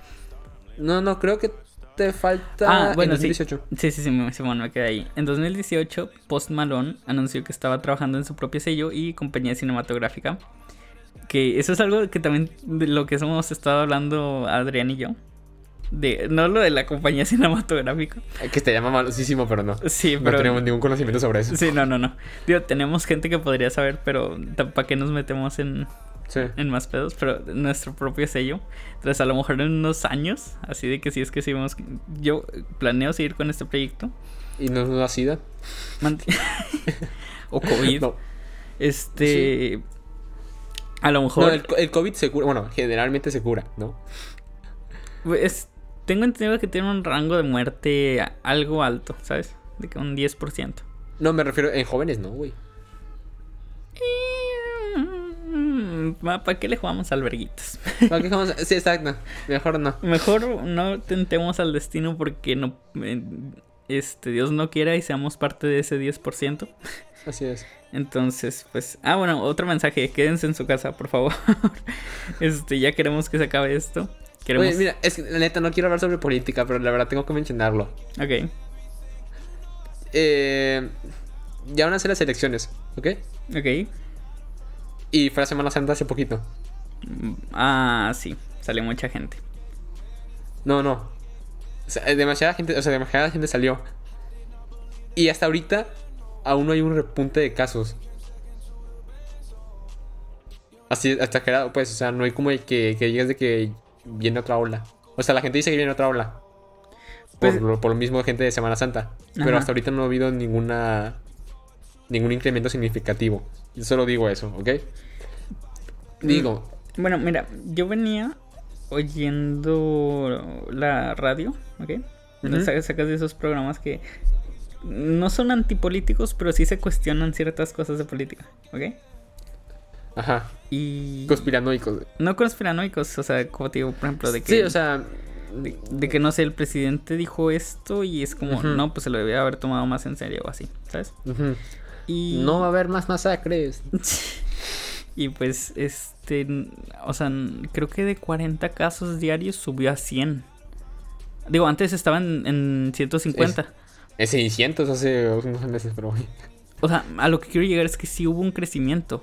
Speaker 1: no, no, creo que te falta.
Speaker 2: Ah, bueno, 2018. Sí, sí, sí, sí, bueno, me quedé ahí. En 2018, Post Malone anunció que estaba trabajando en su propio sello y compañía cinematográfica. Que eso es algo que también de lo que hemos estado hablando Adrián y yo. De, no lo de la compañía cinematográfica.
Speaker 1: Que te llama malísimo, pero no.
Speaker 2: Sí,
Speaker 1: pero. No tenemos ningún conocimiento sobre eso.
Speaker 2: Sí, no, no, no. Digo, tenemos gente que podría saber, pero ¿para qué nos metemos en, en más pedos? Pero nuestro propio sello. Entonces, a lo mejor en unos años, así de que si es que seguimos. Yo planeo seguir con este proyecto.
Speaker 1: ¿Y no nos da SIDA?
Speaker 2: o COVID. Este. A lo mejor.
Speaker 1: No, el, el, COVID se cura. Bueno, generalmente se cura, ¿no?
Speaker 2: Pues tengo entendido que tiene un rango de muerte algo alto, ¿sabes? De que un 10%.
Speaker 1: No, me refiero en jóvenes, no, güey.
Speaker 2: Mm, ¿Para qué le jugamos alberguitas?
Speaker 1: ¿Para qué jugamos? Sí, exacto. Mejor no.
Speaker 2: Mejor no tentemos al destino porque no. Eh, este, Dios no quiera y seamos parte de ese 10%.
Speaker 1: Así es.
Speaker 2: Entonces, pues. Ah, bueno, otro mensaje. Quédense en su casa, por favor. este, ya queremos que se acabe esto.
Speaker 1: Oye, mira, es que la neta no quiero hablar sobre política, pero la verdad tengo que mencionarlo.
Speaker 2: Ok.
Speaker 1: Eh, ya van a ser las elecciones, ¿ok?
Speaker 2: Ok.
Speaker 1: Y fue la Semana Santa hace poquito.
Speaker 2: Mm, ah, sí. Salió mucha gente.
Speaker 1: No, no. O sea, demasiada gente, o sea, demasiada gente salió. Y hasta ahorita aún no hay un repunte de casos. Así, hasta que pues, o sea, no hay como que, que digas de que viene otra ola. O sea, la gente dice que viene otra ola. Por, pues, lo, por lo mismo gente de Semana Santa. Pero hasta ahorita no ha habido ninguna ningún incremento significativo. Yo solo digo eso, ¿ok? Digo.
Speaker 2: Mm, bueno, mira, yo venía oyendo la radio, ¿ok? sacas, de esos programas que no son antipolíticos, pero sí se cuestionan ciertas cosas de política, ¿ok?
Speaker 1: Ajá.
Speaker 2: Y...
Speaker 1: Conspiranoicos.
Speaker 2: No conspiranoicos, o sea, como te digo, por ejemplo, de que...
Speaker 1: Sí, o sea...
Speaker 2: De, que, no sé, el presidente dijo esto y es como, no, pues se lo debía haber tomado más en serio o así, ¿sabes?
Speaker 1: Y... No va a haber más masacres.
Speaker 2: y pues, este, o sea, creo que de 40 casos diarios subió a 100. Digo, antes estaba en, en 150.
Speaker 1: Es, 600 hace unos meses, pero...
Speaker 2: O sea, a lo que quiero llegar es que sí hubo un crecimiento.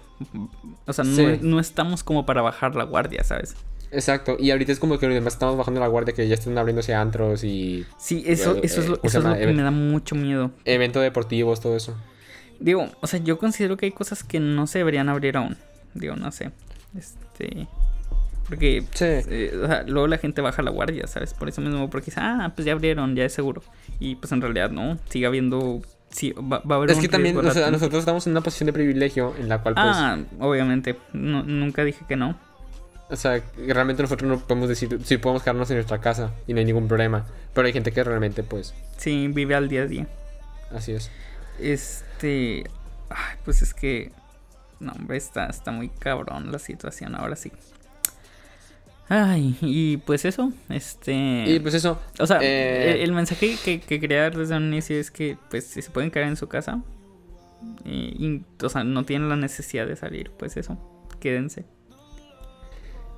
Speaker 2: O sea, no, estamos como para bajar la guardia, ¿sabes?
Speaker 1: Exacto, y ahorita es como que además estamos bajando la guardia, que ya están abriéndose antros y...
Speaker 2: Sí, eso, eso es lo, eh, que me da mucho miedo.
Speaker 1: Eventos deportivos, todo eso.
Speaker 2: Digo, o sea, yo considero que hay cosas que no se deberían abrir aún. Digo, no sé. Este... Porque eh, o sea, luego la gente baja la guardia, ¿sabes? Por eso mismo, porque dice, ah, pues ya abrieron, ya es seguro. Y pues en realidad no, sigue habiendo sí, va, a haber
Speaker 1: Es que también, o sea, nosotros estamos en una posición de privilegio en la cual, pues.
Speaker 2: Ah, obviamente. nunca dije que no.
Speaker 1: O sea, realmente nosotros no podemos decir, sí podemos quedarnos en nuestra casa y no hay ningún problema. Pero hay gente que realmente, pues.
Speaker 2: Sí, vive al día a día.
Speaker 1: Así es.
Speaker 2: Este. Ay, pues es que. No, hombre, está, está muy cabrón la situación ahora sí. Ay, y pues eso, este...
Speaker 1: Y pues eso.
Speaker 2: O sea, eh, el, mensaje que, quería dar desde un inicio es que, pues, si se pueden quedar en su casa, y, o sea, no tienen la necesidad de salir, pues eso, quédense.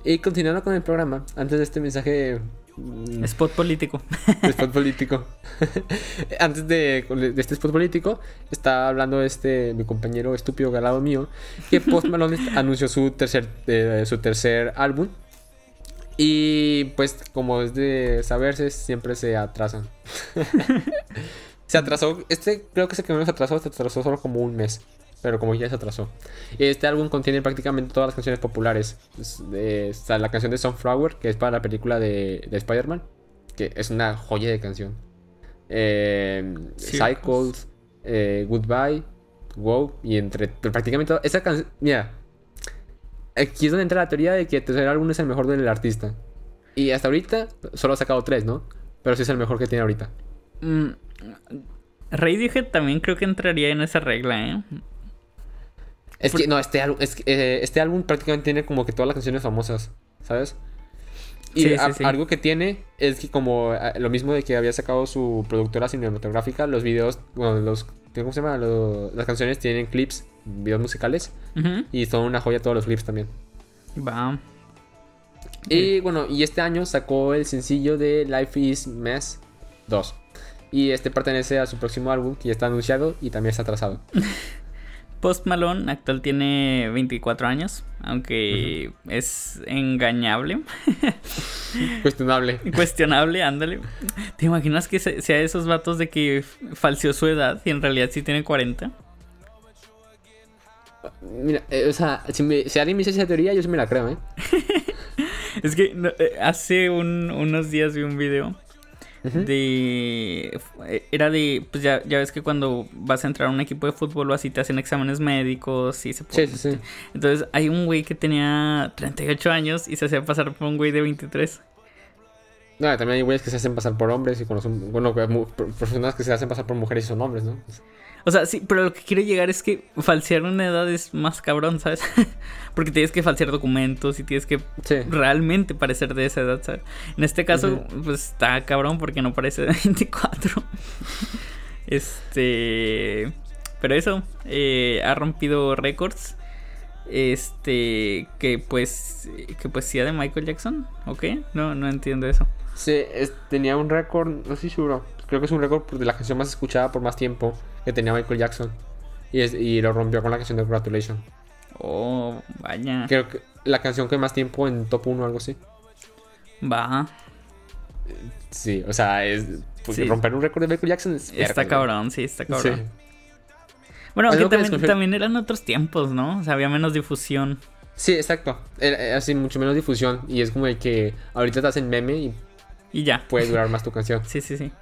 Speaker 1: Y continuando con el programa, antes de este mensaje...
Speaker 2: Mm, spot político.
Speaker 1: spot político. antes de, este spot político, está hablando este mi compañero estúpido galado mío, que Post Malone anunció su tercer, eh, su tercer álbum y pues como es de saberse, siempre se atrasan. se atrasó, este creo que se que menos atrasó, se atrasó solo como un mes. Pero como ya se atrasó. Este álbum contiene prácticamente todas las canciones populares. Está la canción de Sunflower, que es para la película de, de Spider-Man. Que es una joya de canción. Eh, Cycles, eh, Goodbye, Wow. Y entre prácticamente esa canción. Mira, aquí es donde entra la teoría de que el tercer álbum es el mejor del artista. Y hasta ahorita solo ha sacado tres, ¿no? Pero sí es el mejor que tiene ahorita.
Speaker 2: Mm, Radiohead también creo que entraría en esa regla, ¿eh?
Speaker 1: Es que, no, este álbum, eh, este álbum prácticamente tiene como que todas las canciones famosas, ¿sabes? Y algo que tiene es que como lo mismo de que había sacado su productora cinematográfica, los videos, bueno, los, ¿cómo se llama? las canciones tienen clips videos musicales. Y son una joya todos los clips también.
Speaker 2: Va.
Speaker 1: Y bueno, y este año sacó el sencillo de Life is Mess 2. Y este pertenece a su próximo álbum que ya está anunciado y también está atrasado.
Speaker 2: Post Malone actual tiene 24 años, aunque es engañable.
Speaker 1: Cuestionable.
Speaker 2: Cuestionable, ándale. ¿Te imaginas que sea esos vatos de que falseó su edad y en realidad sí tiene 40?
Speaker 1: Mira, eh, o sea, si, alguien me dice esa teoría, yo sí me la creo, ¿eh?
Speaker 2: es que eh, hace unos días vi un video de eh, era de pues ya, ya ves que cuando vas a entrar a un equipo de fútbol o así te hacen exámenes médicos y se
Speaker 1: sí, sí, sí.
Speaker 2: entonces hay un güey que tenía 38 años y se hacía pasar por un güey de 23
Speaker 1: no, también hay güeyes que se hacen pasar por hombres y conocen, bueno, personas que se hacen pasar por mujeres y son hombres, ¿no?
Speaker 2: O sea, sí, pero lo que quiero llegar es que falsear una edad es más cabrón, ¿sabes? Porque tienes que falsear documentos y tienes que realmente parecer de esa edad, ¿sabes? En este caso, pues está cabrón porque no parece de 24. este. Pero eso, eh, ha rompido récords. Este, que pues, que poesía de Michael Jackson, ¿ok? No, no entiendo eso.
Speaker 1: Sí, tenía un récord, no estoy seguro, creo que es un récord de la canción más escuchada por más tiempo que tenía Michael Jackson. Y, y lo rompió con la canción de Congratulations.
Speaker 2: Oh, vaya.
Speaker 1: Creo que la canción que más tiempo en top 1 o algo así.
Speaker 2: Va.
Speaker 1: Sí, o sea, es. romper un récord de Michael Jackson es.
Speaker 2: Está cabrón, sí, está cabrón. Bueno, aunque también, también, eran otros tiempos, ¿no? O sea, había menos difusión.
Speaker 1: Sí, exacto. Era, así, mucho menos difusión. Y es como de que ahorita te hacen meme y.
Speaker 2: Y ya.
Speaker 1: Puede durar más tu canción.
Speaker 2: sí, sí, sí.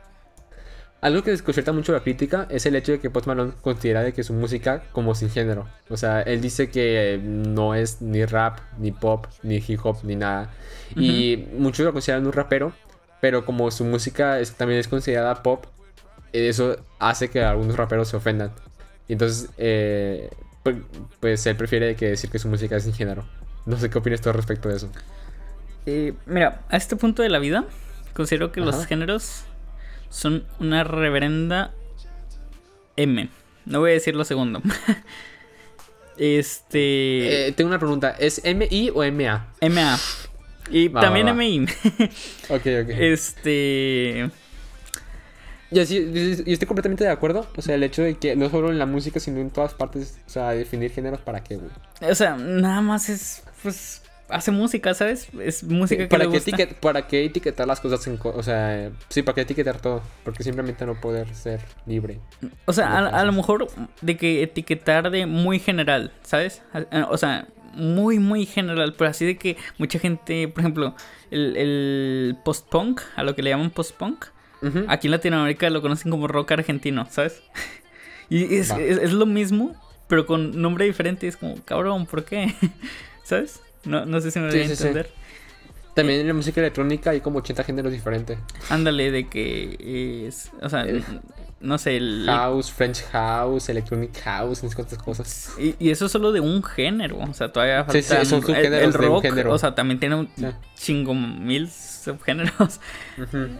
Speaker 1: Algo que desconcierta mucho la crítica es el hecho de que Post Malone considera de que su música como sin género. O sea, él dice que no es ni rap, ni pop, ni hip hop, ni nada. Y muchos lo consideran un rapero, pero como su música también es considerada pop, eso hace que algunos raperos se ofendan. Y entonces, eh, pues, pues, él prefiere que decir que su música es sin género. No sé qué opinas tú respecto de eso.
Speaker 2: Eh, mira, a este punto de la vida, considero que los géneros son una reverenda M. No voy a decir lo segundo. este.
Speaker 1: Eh, tengo una pregunta. ¿Es MI o MA?
Speaker 2: MA. Y también MI.
Speaker 1: ok, ok.
Speaker 2: Este.
Speaker 1: Y así, yo estoy completamente de acuerdo. O sea, el hecho de que no solo en la música, sino en todas partes, o sea, definir géneros para qué, güey.
Speaker 2: O sea, nada más es, pues, hace música, ¿sabes? Es música que
Speaker 1: ¿Para
Speaker 2: le
Speaker 1: gusta. ¿Para qué etiquetar las cosas? En, o sea, sí, ¿para qué etiquetar todo? Porque simplemente no poder ser libre.
Speaker 2: O sea, a, lo mejor de que etiquetar de muy general, ¿sabes? O sea, muy, muy general, pero así de que mucha gente, por ejemplo, el, el post-punk, a lo que le llaman post-punk, aquí en Latinoamérica lo conocen como rock argentino, ¿sabes? Y es, es lo mismo, pero con nombre diferente. Es como, cabrón, ¿por qué? ¿Sabes? No, no sé si me voy a entender.
Speaker 1: También en la música electrónica hay como 80 géneros diferentes.
Speaker 2: Ándale, de que es. O sea, no sé. El,
Speaker 1: house, French House, Electronic House, no sé cuántas cosas.
Speaker 2: Y, y, eso es solo de un género. O sea, todavía falta. Sí, sí, son subgéneros el, rock, género. O sea, también tiene un chingo mil subgéneros.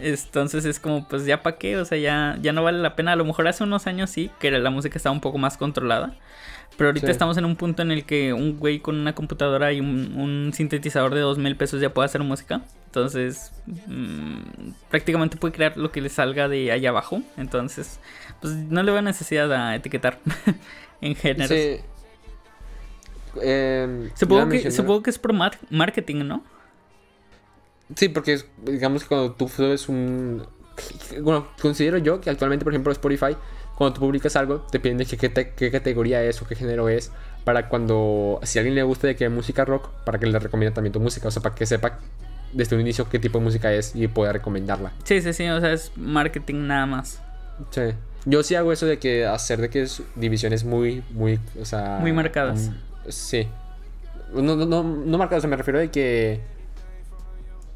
Speaker 2: Entonces es como, pues ya para qué. O sea, ya, ya no vale la pena. A lo mejor hace unos años sí, que la música estaba un poco más controlada. Pero ahorita estamos en un punto en el que un güey con una computadora y un, sintetizador de dos mil pesos ya puede hacer música. Entonces, mm, prácticamente puede crear lo que le salga de allá abajo. Entonces, pues no le veo necesidad a etiquetar en géneros. Sí.
Speaker 1: Em,
Speaker 2: supongo, que, supongo que es por marketing, ¿no?
Speaker 1: Sí, porque digamos que cuando tú subes un... Bueno, considero yo que actualmente, por ejemplo, Spotify cuando tú publicas algo, te piden de qué, categoría es o qué género es, para cuando, si a alguien le gusta de que música rock, para que le recomiende también tu música, o sea, para que sepa desde un inicio qué tipo de música es y pueda recomendarla.
Speaker 2: Sí, sí, sí, o sea, es marketing nada más.
Speaker 1: Sí. Yo sí hago eso de que hacer de que es divisiones muy, muy, o sea...
Speaker 2: Muy marcadas.
Speaker 1: sí. No, no, no, no marcadas, o sea, me refiero de que...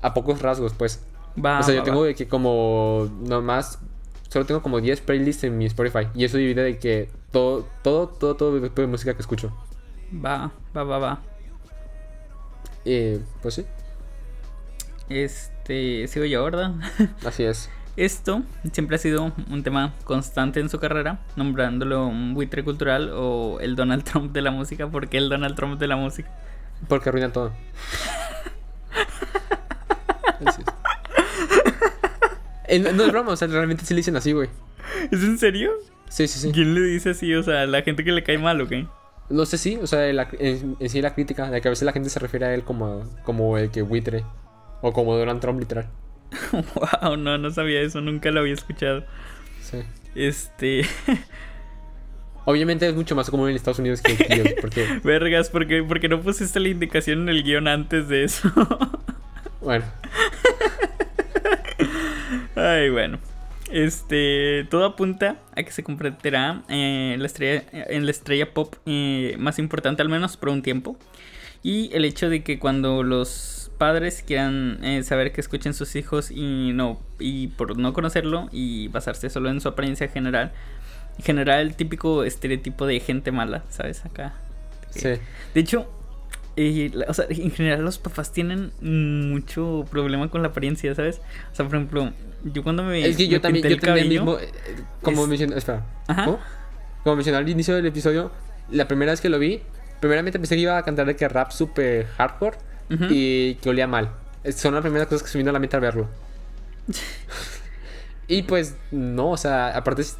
Speaker 1: A pocos rasgos, pues. Va, o sea, yo tengo de que como nomás solo tengo como 10 playlists en mi Spotify. Y eso divide de que todo, todo, todo, todo el tipo de música que escucho.
Speaker 2: Va, va, va, va.
Speaker 1: Eh, pues sí.
Speaker 2: Este, sigo yo, ¿verdad?
Speaker 1: Así es.
Speaker 2: Esto siempre ha sido un tema constante en su carrera, nombrándolo un buitre cultural o el Donald Trump de la música. ¿Por qué el Donald Trump de la música?
Speaker 1: Porque arruina todo. no es broma, o sea, realmente sí le dicen así, güey.
Speaker 2: ¿Es en serio?
Speaker 1: Sí, sí, sí.
Speaker 2: ¿Quién le dice así? O sea, la gente que le cae mal, ¿o qué?
Speaker 1: No sé si, o sea, en, sí la crítica, de que a veces la gente se refiere a él como, como el que buitre. O como Donald Trump, literal.
Speaker 2: wow, no, no sabía eso, nunca lo había escuchado. Sí. Este.
Speaker 1: Obviamente es mucho más común en Estados Unidos que aquí. Porque...
Speaker 2: Vergas, porque, porque no pusiste la indicación en el guion antes de eso.
Speaker 1: bueno.
Speaker 2: Ay, bueno. Este, todo apunta a que se convertirá eh, la estrella, en la estrella pop eh, más importante, al menos por un tiempo. Y el hecho de que cuando los padres quieran eh, saber que escuchen sus hijos y no y por no conocerlo y basarse solo en su apariencia general, generar el típico estereotipo de gente mala, ¿sabes? Acá.
Speaker 1: Sí.
Speaker 2: De hecho, o sea, en general los papás tienen mucho problema con la apariencia, ¿sabes? O sea, por ejemplo, yo cuando me.
Speaker 1: Es que yo también, yo también mismo. Eh, como mencioné. Espera. Como mencioné al inicio del episodio, la primera vez que lo vi, primeramente pensé que iba a cantar de que rap super hardcore y que olía mal. Son las primeras cosas que se vino a la mente al verlo. y pues, no, o sea, aparte es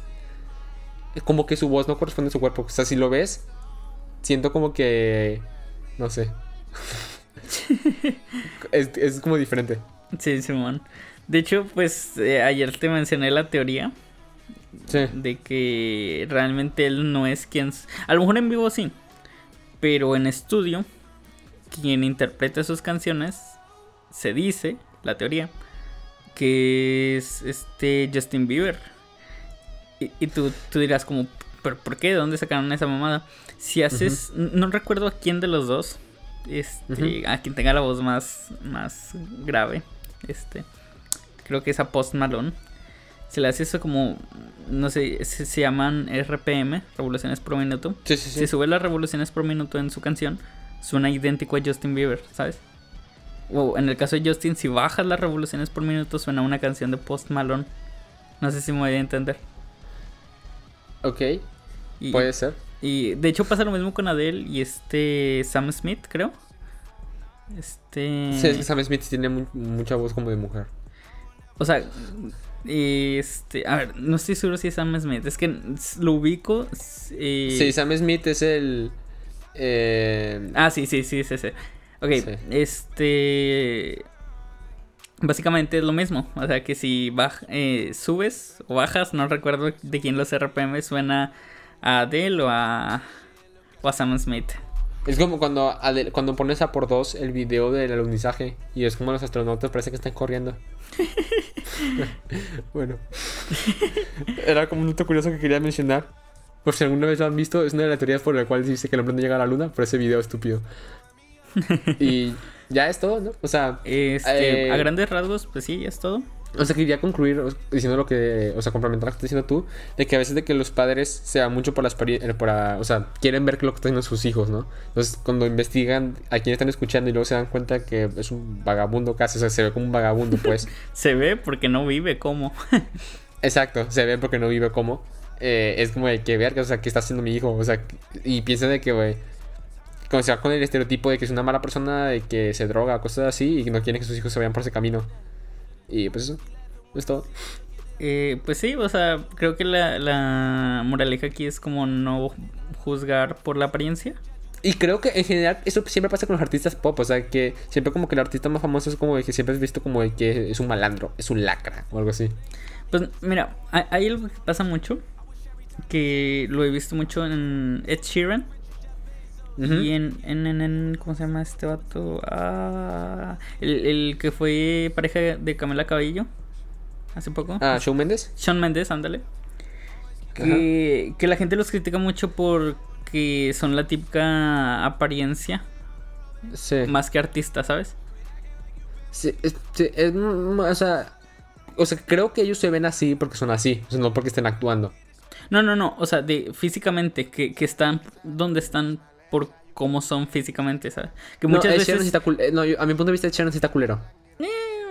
Speaker 1: como que su voz no corresponde a su cuerpo. O sea, si lo ves, siento como que. No sé. es, es, como diferente.
Speaker 2: Sí, Simón. De hecho, pues eh, ayer te mencioné la teoría. De que realmente él no es quien. A lo mejor en vivo sí. Pero en estudio, quien interpreta sus canciones, se dice, la teoría, que es este Justin Bieber. Y, tú, tú, dirás como, ¿pero por qué? ¿De dónde sacaron esa mamada? Si haces, no recuerdo a quién de los dos, este, a quien tenga la voz más, más grave, este, creo que es a Post Malone. Se le hace eso como, no sé, se, llaman RPM, revoluciones por minuto.
Speaker 1: Sí, sí, sí.
Speaker 2: Si sube las revoluciones por minuto en su canción, suena idéntico a Justin Bieber, ¿sabes? O en el caso de Justin, si bajas las revoluciones por minuto, suena una canción de Post Malone. No sé si me voy a entender.
Speaker 1: Ok. Puede ser.
Speaker 2: Y de hecho pasa lo mismo con Adele y este Sam Smith, creo. Este.
Speaker 1: Sí, es que Sam Smith tiene mucha voz como de mujer.
Speaker 2: O sea, este. A ver, no estoy seguro si es Sam Smith. Es que lo ubico.
Speaker 1: Eh, sí, Sam Smith es el. Eh...
Speaker 2: Ah, sí, sí, sí, es ese. Ok, este. Básicamente es lo mismo. O sea que si eh, subes o bajas, no recuerdo de quién los RPM suena a Adele o a, o a Sam Smith.
Speaker 1: Es como cuando, cuando pones a por dos el video del alunizaje y es como los astronautas parece que están corriendo. bueno. Era como un dato curioso que quería mencionar. Por si alguna vez lo han visto, es una de las teorías por la cual dice que el hombre no llega a la luna por ese video estúpido. y ya es todo, ¿no? O sea,
Speaker 2: este, a eh, grandes rasgos, pues sí, ya es todo.
Speaker 1: O sea, quería concluir diciendo lo que, o sea, complementar lo que estás diciendo tú, de que a veces de que los padres se van mucho por la experiencia, o sea, quieren ver lo que están haciendo sus hijos, ¿no? Entonces, cuando investigan a quién están escuchando y luego se dan cuenta que es un vagabundo casi, o sea, se ve como un vagabundo, pues.
Speaker 2: se ve porque no vive como.
Speaker 1: Exacto, se ve porque no vive como. Eh, es como de que ver, o sea, ¿qué está haciendo mi hijo? O sea, y piensa de que, güey, como se va con el estereotipo de que es una mala persona, de que se droga, cosas así, y no quieren que sus hijos se vayan por ese camino. Y pues eso, es todo.
Speaker 2: Eh, pues sí, o sea, creo que la, la moraleja aquí es como no juzgar por la apariencia.
Speaker 1: Y creo que en general eso siempre pasa con los artistas pop, o sea, que siempre como que el artista más famoso es como de que siempre es visto como de que es un malandro, es un lacra o algo así.
Speaker 2: Pues mira, hay algo que pasa mucho, que lo he visto mucho en Ed Sheeran. Y en, en, en, ¿Cómo se llama este vato? Ah, el, el, que fue pareja de Camila Cabello. Hace poco.
Speaker 1: Ah, Shawn Mendes.
Speaker 2: Shawn Mendes, ándale. Que, que la gente los critica mucho porque son la típica apariencia.
Speaker 1: Sí.
Speaker 2: Más que artista, ¿sabes?
Speaker 1: Sí, es, es, o sea, o sea, creo que ellos se ven así porque son así, no porque estén actuando.
Speaker 2: No, no, no, o sea, de físicamente, que, que están donde están por cómo son físicamente, ¿sabes?
Speaker 1: Que muchas veces... Eh, no, a mi punto de vista, Sharon sí está culero.
Speaker 2: Eh,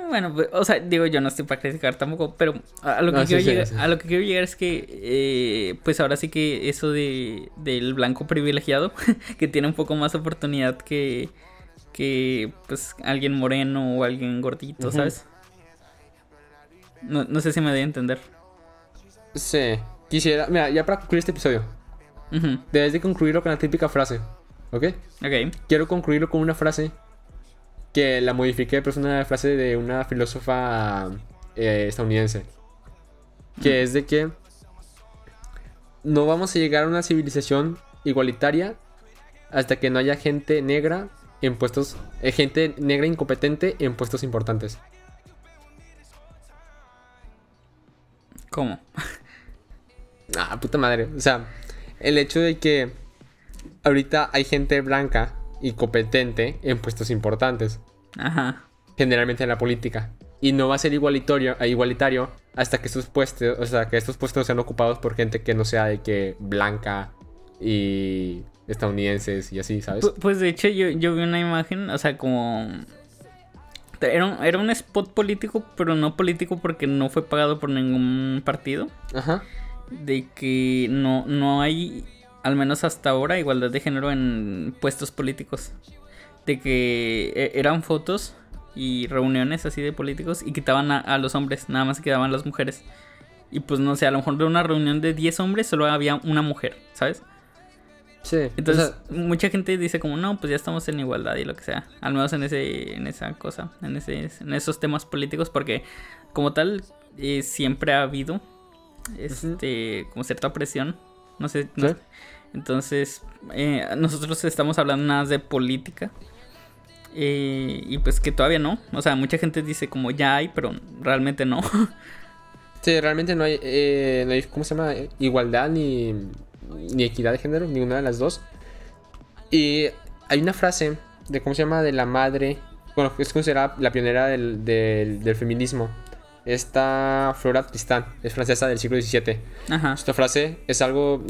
Speaker 2: bueno, pues, o sea, digo, yo no estoy para criticar tampoco, pero a lo que, quiero, llegar, a lo que quiero llegar es que, eh, pues ahora sí que eso de, del blanco privilegiado, que tiene un poco más oportunidad que, que pues, alguien moreno o alguien gordito, ¿sabes? No, no sé si me doy a entender.
Speaker 1: Sí, quisiera, mira, ya para concluir este episodio, debes de concluirlo con la típica frase, ¿ok?
Speaker 2: Ok.
Speaker 1: Quiero concluirlo con una frase que la modifiqué, pero es una frase de una filósofa eh, estadounidense, que es de que no vamos a llegar a una civilización igualitaria hasta que no haya gente negra en puestos, eh, gente negra incompetente en puestos importantes.
Speaker 2: ¿Cómo?
Speaker 1: Ah, puta madre. O sea, el hecho de que ahorita hay gente blanca y competente en puestos importantes.
Speaker 2: Ajá.
Speaker 1: Generalmente en la política. Y no va a ser igualitario, igualitario hasta que estos puestos, o sea, que estos puestos sean ocupados por gente que no sea de que blanca y estadounidenses y así, ¿sabes?
Speaker 2: Pues de hecho yo, yo vi una imagen, o sea, como... Era un, era un spot político, pero no político porque no fue pagado por ningún partido.
Speaker 1: Ajá.
Speaker 2: De que no, no hay, al menos hasta ahora, igualdad de género en puestos políticos. De que e, eran fotos y reuniones así de políticos y quitaban a, a los hombres, nada más quedaban las mujeres. Y pues no sé, a lo mejor de una reunión de 10 hombres solo había una mujer, ¿sabes?
Speaker 1: Sí.
Speaker 2: Entonces, mucha gente dice como, no, pues ya estamos en igualdad y lo que sea. Al menos en ese, en esa cosa, en ese, en esos temas políticos, porque como tal, eh, siempre ha habido este, como cierta presión. No sé. Entonces, eh, nosotros estamos hablando nada de política. Eh, y pues que todavía no. O sea, mucha gente dice como ya hay, pero realmente no.
Speaker 1: Sí, realmente no hay, no hay ¿cómo se llama? Igualdad ni ni equidad de género, ninguna de las dos. Y hay una frase de, ¿cómo se llama? De la madre, bueno, es considerada la pionera del, del, feminismo. Esta Flora Tristán, es francesa del siglo XVII. Esta frase es algo,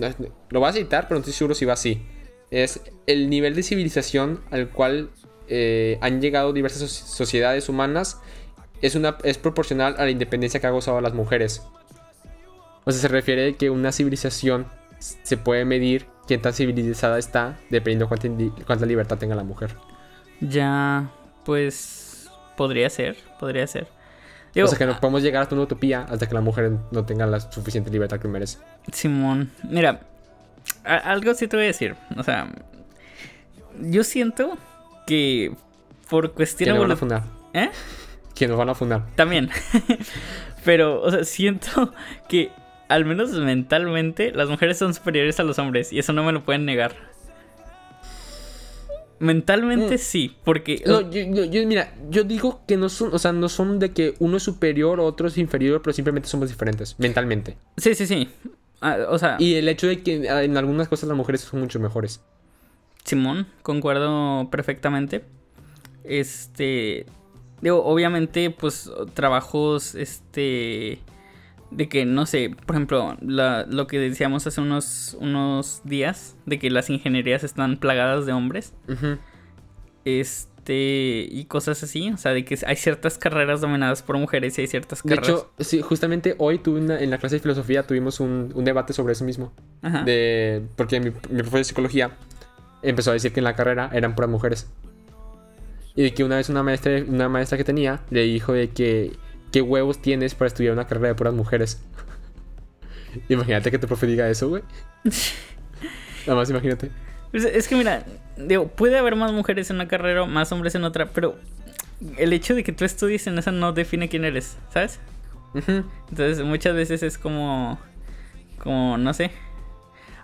Speaker 1: lo voy a citar, pero no estoy seguro si va así. Es el nivel de civilización al cual eh, han llegado diversas sociedades humanas es, una, es proporcional a la independencia que ha gozado las mujeres. O sea, se refiere a que una civilización se puede medir quién tan civilizada está dependiendo cuánta, cuánta libertad tenga la mujer.
Speaker 2: Ya, pues podría ser, podría ser.
Speaker 1: O sea que no podemos llegar hasta una utopía hasta que la mujer no tenga la suficiente libertad que merece.
Speaker 2: Simón, mira, algo sí te voy a decir. O sea, yo siento que por cuestión
Speaker 1: de... van a fundar?
Speaker 2: ¿Eh?
Speaker 1: Que nos van a fundar.
Speaker 2: También. Pero, o sea, siento que al menos mentalmente, las mujeres son superiores a los hombres y eso no me lo pueden negar. Mentalmente mm. sí, porque...
Speaker 1: No, yo, mira, yo digo que no son, o sea, no son de que uno es superior o otro es inferior, pero simplemente somos diferentes, mentalmente.
Speaker 2: Sí, sí, sí. Ah, o sea...
Speaker 1: Y el hecho de que ah, en algunas cosas las mujeres son mucho mejores.
Speaker 2: Simón, concuerdo perfectamente. Este... Digo, obviamente, pues, trabajos, este de que, no sé, por ejemplo, lo que decíamos hace unos, unos días, de que las ingenierías están plagadas de hombres. Este, y cosas así, o sea, de que hay ciertas carreras dominadas por mujeres y hay ciertas carreras.
Speaker 1: De hecho, sí, justamente hoy tuve en la clase de filosofía tuvimos un, debate sobre eso mismo. De, porque mi, mi profesor de psicología empezó a decir que en la carrera eran puras mujeres. Y de que una vez una maestra, una maestra que tenía le dijo de que ¿qué huevos tienes para estudiar una carrera de puras mujeres? imagínate que tu profe diga eso, güey. Nada más imagínate.
Speaker 2: Pues, es que mira, digo, puede haber más mujeres en una carrera, más hombres en otra, pero el hecho de que tú estudies en esa no define quién eres, ¿sabes? Entonces muchas veces es como, como, no sé.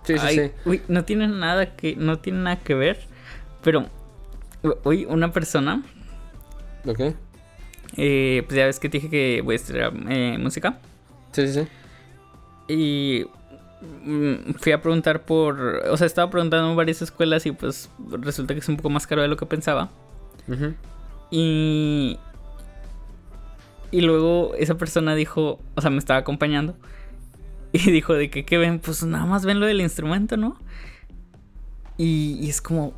Speaker 1: Sí, sí, sí.
Speaker 2: Uy, no tiene nada que, no tiene nada que ver, pero hoy una persona.
Speaker 1: ¿Ok?
Speaker 2: Eh, pues ya ves que te dije que voy a estudiar eh, música.
Speaker 1: Sí, sí, sí.
Speaker 2: Y mm, fui a preguntar por... O sea, estaba preguntando en varias escuelas y pues resulta que es un poco más caro de lo que pensaba. Y... Y luego esa persona dijo, o sea, me estaba acompañando. Y dijo de que, ¿qué ven? Pues nada más ven lo del instrumento, ¿no? Y, y es como,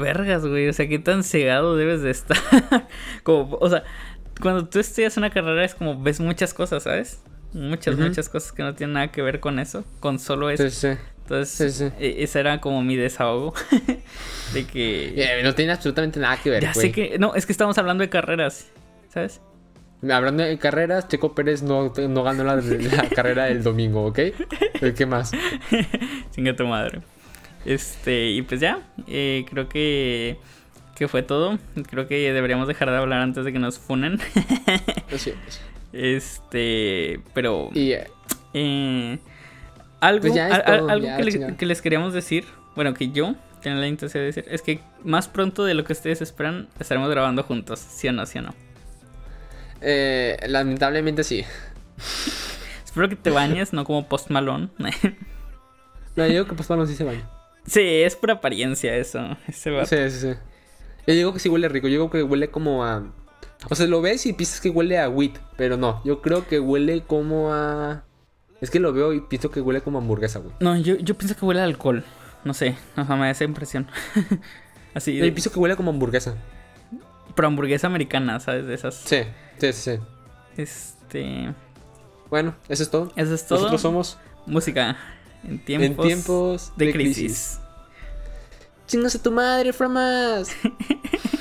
Speaker 2: vergas, güey. O sea, qué tan cegado debes de estar. como, o sea, cuando tú estudias una carrera es como ves muchas cosas, ¿sabes? Muchas, muchas cosas que no tienen nada que ver con eso, con solo eso.
Speaker 1: Sí, sí.
Speaker 2: Entonces, e, ese era como mi desahogo. de que.
Speaker 1: no tiene absolutamente nada que ver.
Speaker 2: Ya sé que. No, es que estamos hablando de carreras, ¿sabes?
Speaker 1: Hablando de carreras, Checo Pérez no, no ganó la, la carrera del domingo, ¿ok? ¿Qué más?
Speaker 2: Chinga tu madre. Este, y pues ya, eh, creo que, que fue todo. Creo que deberíamos dejar de hablar antes de que nos funen.
Speaker 1: Sí,
Speaker 2: Este, pero...
Speaker 1: Y,
Speaker 2: eh, algo,
Speaker 1: Pues
Speaker 2: algo que, les,
Speaker 1: chingada.
Speaker 2: que les queríamos decir, bueno, que yo tenía la intención de decir, es que más pronto de lo que ustedes esperan estaremos grabando juntos, ¿sí o no, sí o no?
Speaker 1: eh, lamentablemente sí.
Speaker 2: Espero que te bañes, no como Post Malone.
Speaker 1: No, yo digo que pues bueno, sí se baña.
Speaker 2: Sí, es por apariencia eso. Ese vato.
Speaker 1: Sí, sí, sí. Yo digo que sí huele rico. Yo digo que huele como a. O sea, lo ves y piensas que huele a wheat, pero no. Yo creo que huele como a. Es que lo veo y pienso que huele como a hamburguesa, güey.
Speaker 2: No, yo, yo pienso que huele a alcohol. No sé, o sea, me da esa impresión. Así,
Speaker 1: Yo
Speaker 2: de,
Speaker 1: pienso que huele como a hamburguesa.
Speaker 2: pero hamburguesa americana, ¿sabes? De esas.
Speaker 1: Sí, sí, sí.
Speaker 2: Este.
Speaker 1: Bueno, eso es todo.
Speaker 2: Eso es todo.
Speaker 1: Nosotros somos
Speaker 2: Música. En tiempos,
Speaker 1: en tiempos
Speaker 2: de crisis.
Speaker 1: Chingas tu madre, Framas.